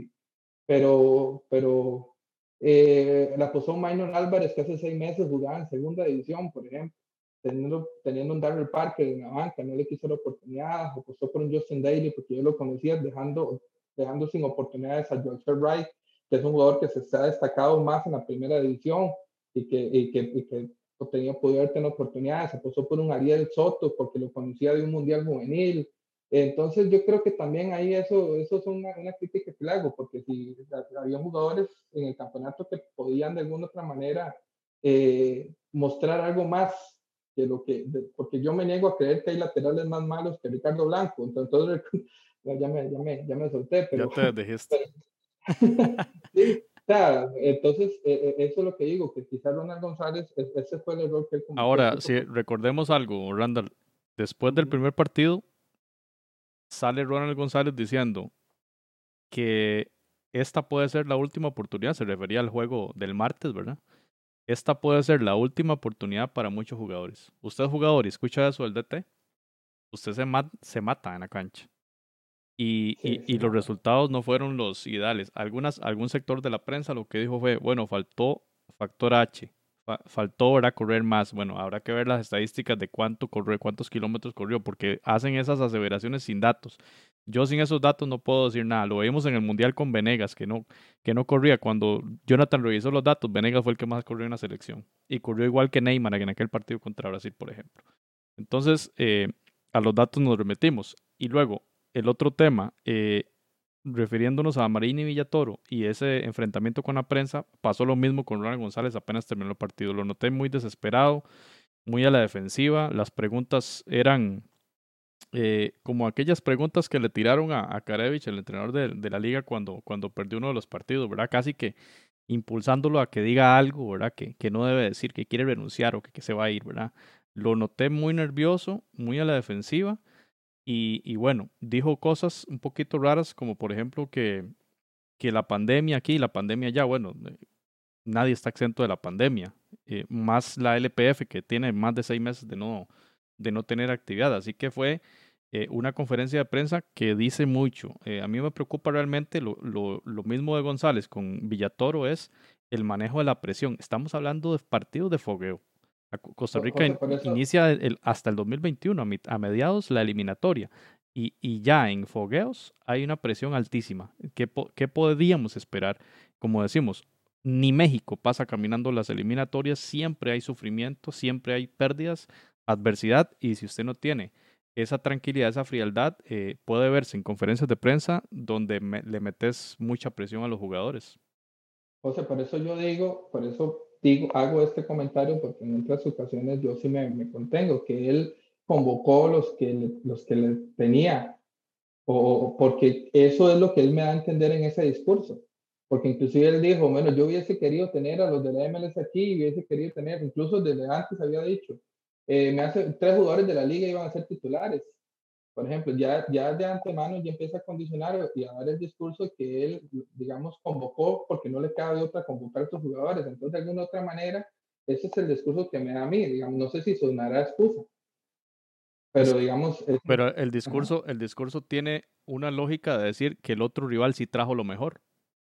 pero, pero eh, la posó Minor Álvarez, que hace seis meses jugaba en segunda división, por ejemplo, teniendo, teniendo un Darrell Parker en la banca, no le quiso la oportunidad, apostó por un Justin Daly porque yo lo conocía, dejando, dejando sin oportunidades a George Wright, que es un jugador que se ha destacado más en la primera división y que, y que, y que tenía poder tener oportunidades, apostó por un Ariel Soto porque lo conocía de un mundial juvenil, entonces yo creo que también ahí eso, eso es una, una crítica que le hago, porque si había jugadores en el campeonato que podían de alguna otra manera eh, mostrar algo más que lo que, porque yo me niego a creer que hay laterales más malos que Ricardo Blanco, entonces ya me, ya me, ya me solté, pero... Ya te dijiste. sí, claro, entonces eh, eh, eso es lo que digo, que quizás Ronald González, ese fue el error que él Ahora, si recordemos algo, Randall, después del primer partido, sale Ronald González diciendo que esta puede ser la última oportunidad, se refería al juego del martes, ¿verdad? Esta puede ser la última oportunidad para muchos jugadores. Usted es jugador y escucha eso del DT, usted se, se mata en la cancha. Y, y, los resultados no fueron los ideales. Algunas, algún sector de la prensa lo que dijo fue, bueno, faltó factor H, faltó ahora correr más. Bueno, habrá que ver las estadísticas de cuánto corrió, cuántos kilómetros corrió, porque hacen esas aseveraciones sin datos. Yo sin esos datos no puedo decir nada. Lo vimos en el Mundial con Venegas, que no, que no corría. Cuando Jonathan revisó los datos, Venegas fue el que más corrió en la selección. Y corrió igual que Neymar en aquel partido contra Brasil, por ejemplo. Entonces, eh, a los datos nos remetimos. Y luego, el otro tema, eh, refiriéndonos a Marín y Villatoro y ese enfrentamiento con la prensa, pasó lo mismo con Ronald González apenas terminó el partido. Lo noté muy desesperado, muy a la defensiva. Las preguntas eran eh, como aquellas preguntas que le tiraron a, a Karevich, el entrenador de, de, la liga, cuando, cuando perdió uno de los partidos, ¿verdad? Casi que impulsándolo a que diga algo, ¿verdad? Que, que no debe decir, que quiere renunciar o que, que se va a ir, ¿verdad? Lo noté muy nervioso, muy a la defensiva y, bueno, dijo cosas un poquito raras, como por ejemplo que, que la pandemia aquí, la pandemia allá, bueno, eh, nadie está exento de la pandemia, eh, más la LPF que tiene más de seis meses de no, de no tener actividad. Así que fue eh, una conferencia de prensa que dice mucho. a mí me preocupa realmente lo, lo, lo, mismo de González con Villatoro es el manejo de la presión. Estamos hablando de partidos de fogueo. Costa Rica inicia el, hasta el 2021, a, mediados la eliminatoria. Y, y, ya en fogueos hay una presión altísima. ¿Qué, ¿Qué podríamos esperar? Como decimos, ni México pasa caminando las eliminatorias, siempre hay sufrimiento, siempre hay pérdidas, adversidad, y si usted no tiene esa tranquilidad, esa frialdad, eh, puede verse en conferencias de prensa donde le metes mucha presión a los jugadores. José, por eso yo digo, por eso digo, hago este comentario porque en otras ocasiones yo sí me, me contengo, que él convocó los que, los que le tenía, o porque eso es lo que él me da a entender en ese discurso. Porque inclusive él dijo, bueno, yo hubiese querido tener a los de la MLS aquí, hubiese querido tener, incluso desde antes había dicho, eh, me hace, tres jugadores de la liga iban a ser titulares por ejemplo, ya, ya de antemano ya empieza a condicionar y a dar el discurso que él, digamos, convocó porque no le cabe otra convocar a estos jugadores. Entonces, de alguna otra manera, ese es el discurso que me da a mí. Digamos, no sé si sonará excusa. Pero digamos... pero el discurso, el discurso tiene una lógica de decir que el otro rival sí trajo lo mejor.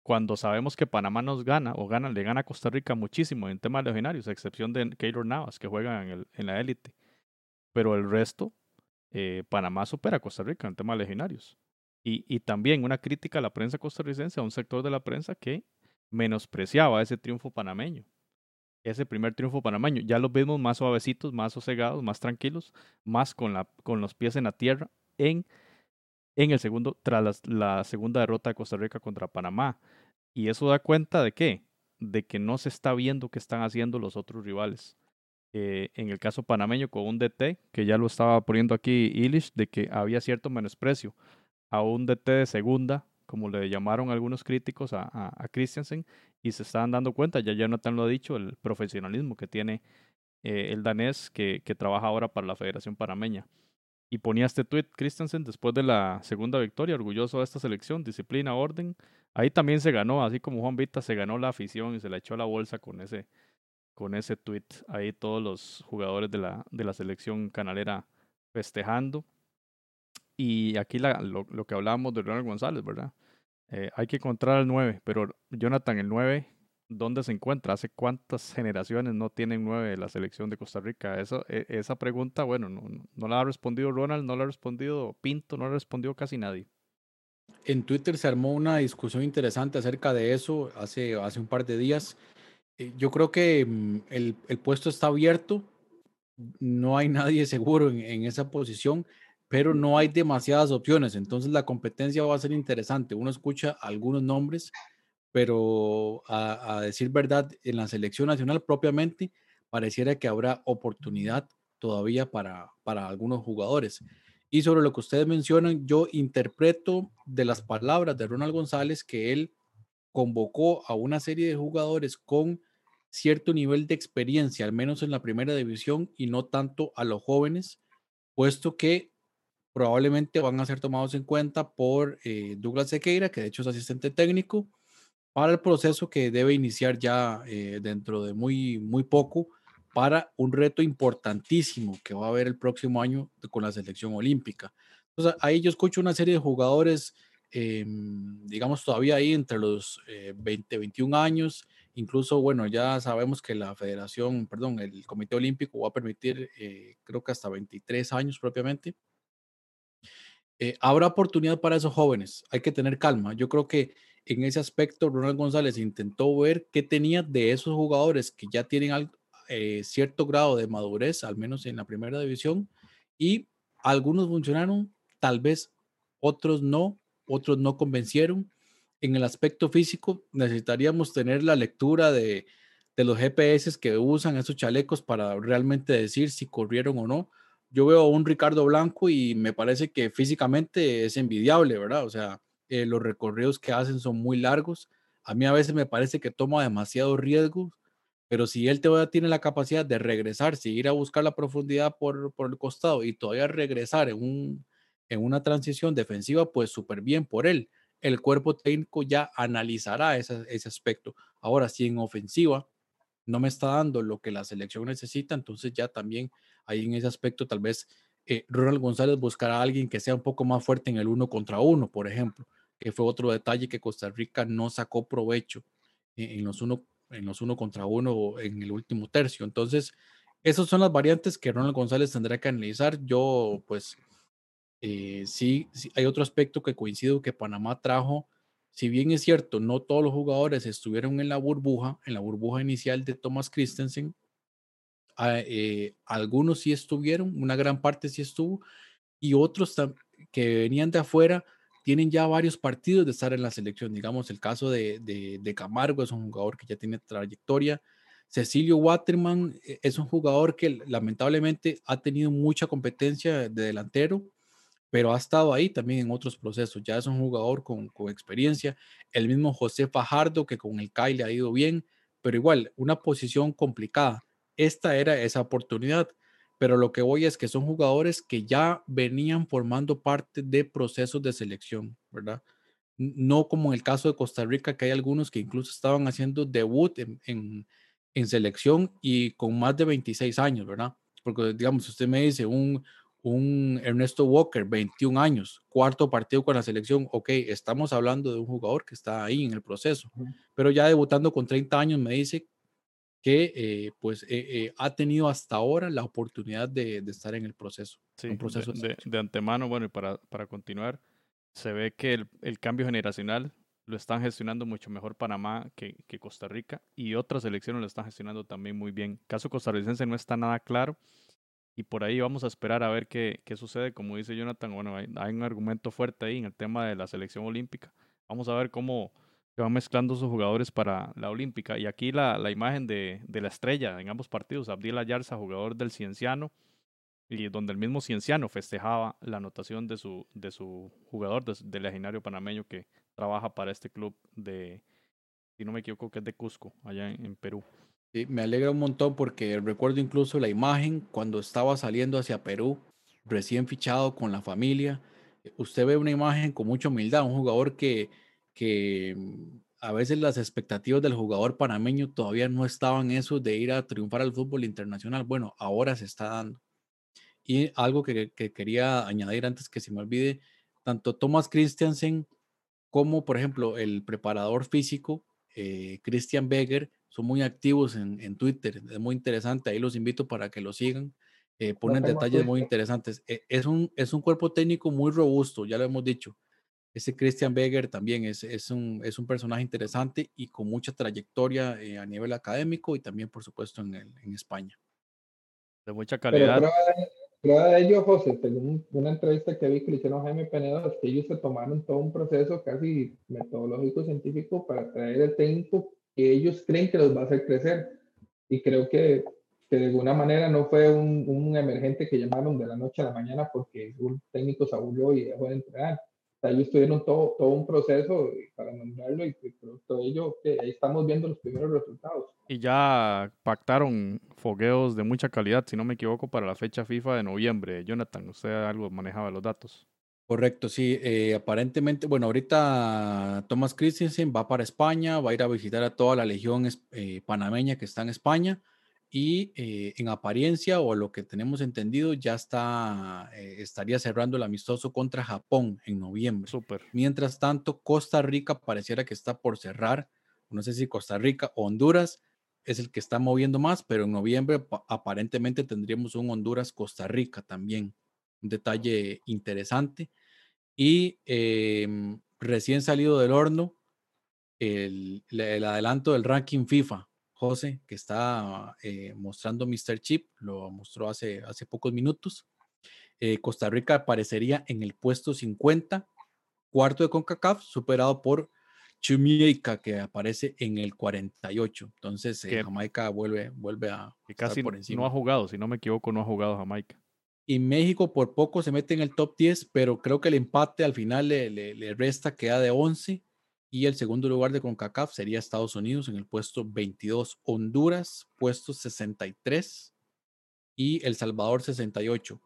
Cuando sabemos que Panamá nos gana o gana, le gana a Costa Rica muchísimo en temas legionarios, a excepción de Keylor Navas, que juega en, el, en la élite. Pero el resto, eh, Panamá supera a Costa Rica en temas legionarios. Y, y, también una crítica a la prensa costarricense, a un sector de la prensa que menospreciaba ese triunfo panameño. Ese primer triunfo panameño. Ya los vimos más suavecitos, más sosegados, más tranquilos, más con, la, con los pies en la tierra en, en el segundo, tras la, segunda derrota de Costa Rica contra Panamá. Y eso da cuenta de qué? De que no se está viendo qué están haciendo los otros rivales. Eh, en el caso panameño con un DT, que ya lo estaba poniendo aquí Illich, de que había cierto menosprecio a un DT de segunda, como le llamaron algunos críticos a, a, Christiansen, y se estaban dando cuenta, ya Jonathan lo ha dicho, el profesionalismo que tiene eh, el danés que, trabaja ahora para la Federación Panameña. Y ponía este tweet Christensen después de la segunda victoria, orgulloso de esta selección, disciplina, orden. Ahí también se ganó, así como Juan Vita se ganó la afición y se le echó la bolsa con ese, con ese tweet. Ahí todos los jugadores de la, de la selección canalera festejando. Y aquí la, lo, lo, que hablábamos de Ronald González, ¿verdad? Eh, hay que encontrar al 9, pero Jonathan, el 9 ¿dónde se encuentra? ¿Hace cuántas generaciones no tienen nueve la selección de Costa Rica? Eso, e, esa pregunta, bueno, no, la ha respondido Ronald, no la ha respondido Pinto, no la ha respondido casi nadie. En Twitter se armó una discusión interesante acerca de eso hace, hace un par de días. Eh, yo creo que mm, el, el puesto está abierto, no hay nadie seguro en esa posición, pero no hay demasiadas opciones, entonces la competencia va a ser interesante. Uno escucha algunos nombres pero a, decir verdad, en la selección nacional propiamente pareciera que habrá oportunidad todavía para, para algunos jugadores. Y sobre lo que ustedes mencionan, yo interpreto de las palabras de Ronald González que él convocó a una serie de jugadores con cierto nivel de experiencia, al menos en la primera división, y no tanto a los jóvenes, puesto que probablemente van a ser tomados en cuenta por eh, Douglas Sequeira, que de hecho es asistente técnico, para el proceso que debe iniciar ya eh, dentro de muy, muy poco para un reto importantísimo que va a haber el próximo año con la selección olímpica. Entonces, ahí yo escucho una serie de jugadores, em, digamos, todavía ahí entre los 20, eh, 21 años. Incluso, bueno, ya sabemos que la federación, perdón, el Comité Olímpico va a permitir, eh, creo que hasta 23 años propiamente. habrá oportunidad para esos jóvenes. Hay que tener calma. Yo creo que en ese aspecto, Ronald González intentó ver qué tenía de esos jugadores que ya tienen eh, cierto grado de madurez, al menos en la primera división, y algunos funcionaron, tal vez otros no, otros no convencieron. En el aspecto físico, necesitaríamos tener la lectura de, de los GPS que usan esos chalecos para realmente decir si corrieron o no. Yo veo a un Ricardo Blanco y me parece que físicamente es envidiable, ¿verdad? O sea, eh, los recorridos que hacen son muy largos. A mí a veces me parece que toma demasiado riesgo, pero si él todavía tiene la capacidad de regresar, si ir a buscar la profundidad por, por el costado y todavía regresar en, un, en una transición defensiva, pues súper bien por él. El cuerpo técnico ya analizará ese, ese aspecto. Ahora, si en ofensiva no me está dando lo que la selección necesita, entonces ya también ahí en ese aspecto tal vez eh, Ronald González buscará a alguien que sea un poco más fuerte en el uno contra uno, por ejemplo que fue otro detalle que Costa Rica no sacó provecho en, los uno, en los uno contra uno en el último tercio. Entonces, esas son las variantes que Ronald González tendrá que analizar. Yo, pues, eh, sí, sí, hay otro aspecto que coincido que Panamá trajo. Si bien es cierto, no todos los jugadores estuvieron en la burbuja, en la burbuja inicial de Thomas Christensen, ah, eh, algunos sí estuvieron, una gran parte sí estuvo, y otros que venían de afuera tienen ya varios partidos de estar en la selección. Digamos, el caso de, de, Camargo es un jugador que ya tiene trayectoria. Cecilio Waterman eh, es un jugador que lamentablemente ha tenido mucha competencia de delantero, pero ha estado ahí también en otros procesos. Ya es un jugador con, con experiencia. El mismo José Fajardo, que con el CAI le ha ido bien, pero igual, una posición complicada. Esta era esa oportunidad pero lo que voy es que son jugadores que ya venían formando parte de procesos de selección, ¿verdad? No como en el caso de Costa Rica, que hay algunos que incluso estaban haciendo debut en, en, en selección y con más de 26 años, ¿verdad? Porque, digamos, usted me dice un, un Ernesto Walker, 21 años, cuarto partido con la selección, ok, estamos hablando de un jugador que está ahí en el proceso, pero ya debutando con 30 años me dice que eh, pues eh, eh, ha tenido hasta ahora la oportunidad de, estar en el proceso. Sí, proceso de, antemano, bueno, y para, para continuar, se ve que el, cambio generacional lo están gestionando mucho mejor Panamá que, que, Costa Rica y otras selecciones lo están gestionando también muy bien. Caso costarricense no está nada claro y por ahí vamos a esperar a ver qué, qué sucede. Como dice Jonathan, bueno, hay, hay un argumento fuerte ahí en el tema de la selección olímpica. Vamos a ver cómo que van mezclando sus jugadores para la Olímpica. Y aquí la, la imagen de, de, la estrella en ambos partidos, Abdil Ayarza, jugador del Cienciano, y donde el mismo Cienciano festejaba la anotación de su, de su jugador, del legionario panameño que trabaja para este club de, si no me equivoco, que es de Cusco, allá en, Perú. Sí, me alegra un montón porque recuerdo incluso la imagen cuando estaba saliendo hacia Perú, recién fichado con la familia. Usted ve una imagen con mucha humildad, un jugador que, que mm, a veces las expectativas del jugador panameño todavía no estaban eso de ir a triunfar al fútbol internacional. Bueno, ahora se está dando. Y algo que, quería añadir antes que se me olvide, tanto Thomas Christiansen como, por ejemplo, el preparador físico, eh, Christian Beger, son muy activos en, Twitter. Es muy interesante, ahí los invito para que lo sigan. Eh, ponen detalles muy interesantes. E, es, un, es un cuerpo técnico muy robusto, ya lo hemos dicho. Ese Christian Beger también es, es, un, es un personaje interesante y con mucha trayectoria eh, a nivel académico y también, por supuesto, en, en España. De mucha calidad. Prueba de ello, José, según una entrevista que vi que le hicieron a Jaime Penedo, es que ellos se tomaron todo un proceso casi metodológico científico para traer el técnico que ellos creen que los va a hacer crecer. Y creo que, que de alguna manera no fue un, un, emergente que llamaron de la noche a la mañana porque un técnico se aburrió y dejó de entrenar ellos tuvieron todo, todo un proceso para nombrarlo y todo ello, que ahí estamos viendo los primeros resultados. Y ya pactaron fogueos de mucha calidad, si no me equivoco, para la fecha FIFA de noviembre. Jonathan, usted algo manejaba los datos. Correcto, sí. Eh, aparentemente, bueno, ahorita Thomas Christensen va para España, va a ir a visitar a toda la legión eh, panameña que está en España y eh, en apariencia o lo que tenemos entendido ya está eh, estaría cerrando el amistoso contra Japón en noviembre. Super. Mientras tanto, Costa Rica pareciera que está por cerrar. No sé si Costa Rica o Honduras es el que está moviendo más, pero en noviembre aparentemente tendríamos un Honduras-Costa Rica también. Un detalle interesante. Y em, recién salido del horno, el, el adelanto del ranking FIFA José, que está eh, mostrando Mr. Chip, lo mostró hace, hace pocos minutos. Eh, Costa Rica aparecería en el puesto 50, cuarto de CONCACAF, superado por Jamaica, que aparece en el 48. Entonces, eh, Jamaica vuelve, vuelve a. Que casi por encima. no ha jugado, si no me equivoco, no ha jugado Jamaica. Y México por poco se mete en el top 10, pero creo que el empate al final le, le, le resta, queda de 11 y el segundo lugar de CONCACAF sería Estados Unidos en el puesto 22, Honduras puesto 63 y El Salvador 68.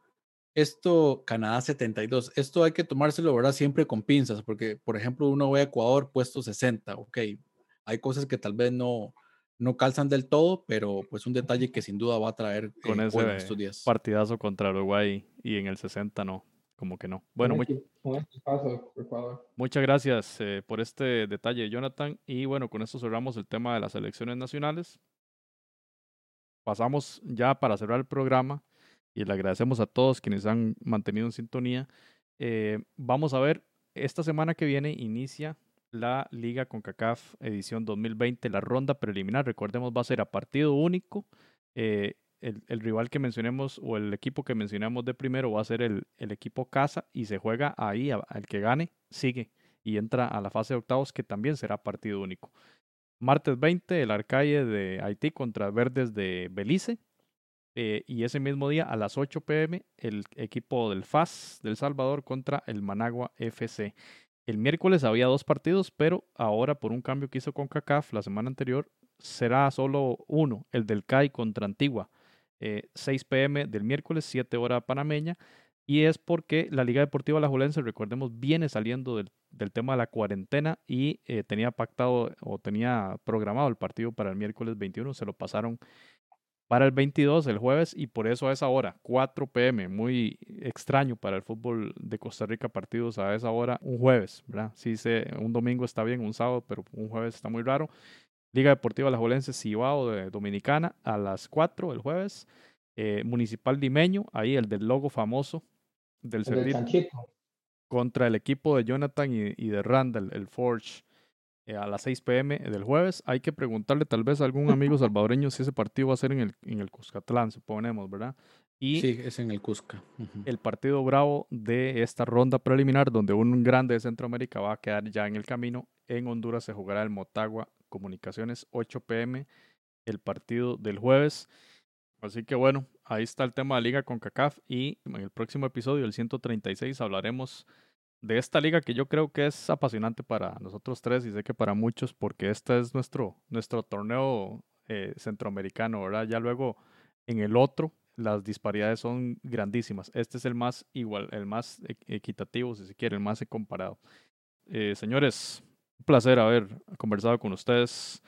Esto, Canadá 72. Esto hay que tomárselo, ¿verdad? Siempre con pinzas, porque, por ejemplo, uno ve a Ecuador puesto 60, ok. Hay cosas que tal vez no, no calzan del todo, pero pues un detalle que sin duda va a traer con eh, ese estos días. partidazo contra Uruguay y en el 60 no como que no. Bueno, muchas gracias eh, por este detalle, Jonathan. Y bueno, con esto cerramos el tema de las elecciones nacionales. Pasamos ya para cerrar el programa y le agradecemos a todos quienes han mantenido en sintonía. Eh, vamos a ver, esta semana que viene inicia la Liga CONCACAF edición 2020, la ronda preliminar. Recordemos, va a ser a partido único. Eh, el, rival que mencionemos o el equipo que mencionamos de primero va a ser el, equipo casa y se juega ahí, al que gane sigue y entra a la fase de octavos que también será partido único. Martes 20, el Arcaye de Haití contra Verdes de Belice. Eh, y ese mismo día a las 8 pm el equipo del FAS del Salvador contra el Managua FC. El miércoles había dos partidos, pero ahora por un cambio que hizo con CACAF la semana anterior será solo uno, el del CAI contra Antigua. 6 eh, pm del miércoles, 7 hora panameña. Y es porque la Liga Deportiva La Julense, recordemos, viene saliendo del, del, tema de la cuarentena y eh, tenía pactado o tenía programado el partido para el miércoles 21. Se lo pasaron para el 22, el jueves, y por eso a esa hora, 4 pm, muy extraño para el fútbol de Costa Rica, partidos a esa hora, un jueves, ¿verdad? Sí, se, un domingo está bien, un sábado, pero un jueves está muy raro. Liga Deportiva La Jolense Cibao de Dominicana a las 4 el jueves. Eh, Municipal Limeño, ahí el del logo famoso del servicio. Contra el equipo de Jonathan y, de Randall, el Forge, eh, a las 6 pm del jueves. Hay que preguntarle tal vez a algún amigo salvadoreño si ese partido va a ser en el, en el Cuscatlán, suponemos, ¿verdad? Y sí, es en el Cusca. El partido bravo de esta ronda preliminar, donde un grande de Centroamérica va a quedar ya en el camino. En Honduras se jugará el Motagua Comunicaciones 8 pm el partido del jueves. Así que bueno, ahí está el tema de la liga con CACAF y en el próximo episodio, el 136, hablaremos de esta liga que yo creo que es apasionante para nosotros tres y sé que para muchos porque este es nuestro, nuestro torneo eh, centroamericano, ¿verdad? Ya luego en el otro las disparidades son grandísimas. Este es el más igual, el más equitativo, si se quiere, el más comparado. Eh, señores, un placer haber conversado con ustedes.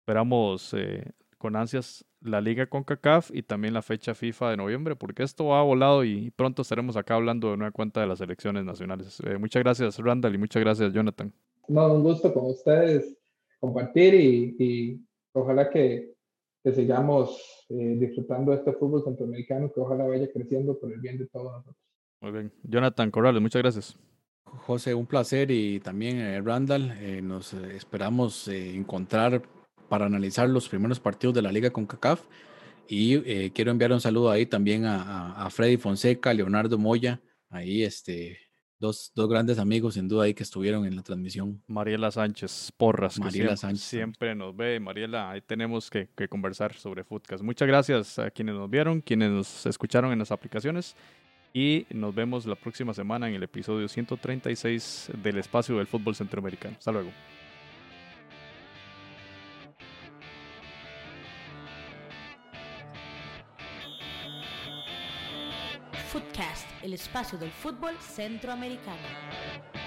Esperamos eh, con ansias la liga con CACAF y también la fecha FIFA de noviembre, porque esto ha volado y pronto estaremos acá hablando de una cuenta de las elecciones nacionales. Eh, muchas gracias, Randall, y muchas gracias, Jonathan. No, un gusto con ustedes compartir y, ojalá que, sigamos eh, disfrutando de este fútbol centroamericano, que ojalá vaya creciendo por el bien de todos nosotros. Muy bien. Jonathan Corrales, muchas gracias. José, un placer y también eh, Randall, nos esperamos encontrar para analizar los primeros partidos de la liga con CACAF. Y eh, quiero enviar un saludo ahí también a, Freddy Fonseca, Leonardo Moya, ahí este, dos, dos, grandes amigos sin duda ahí que estuvieron en la transmisión. Mariela Sánchez Porras, Mariela siempre, Sánchez. siempre nos ve. Mariela, ahí tenemos que, que conversar sobre Footcast. Muchas gracias a quienes nos vieron, quienes nos escucharon en las aplicaciones. Y nos vemos la próxima semana en el episodio 136 del Espacio del Fútbol Centroamericano. Hasta luego. Footcast, el espacio del fútbol centroamericano.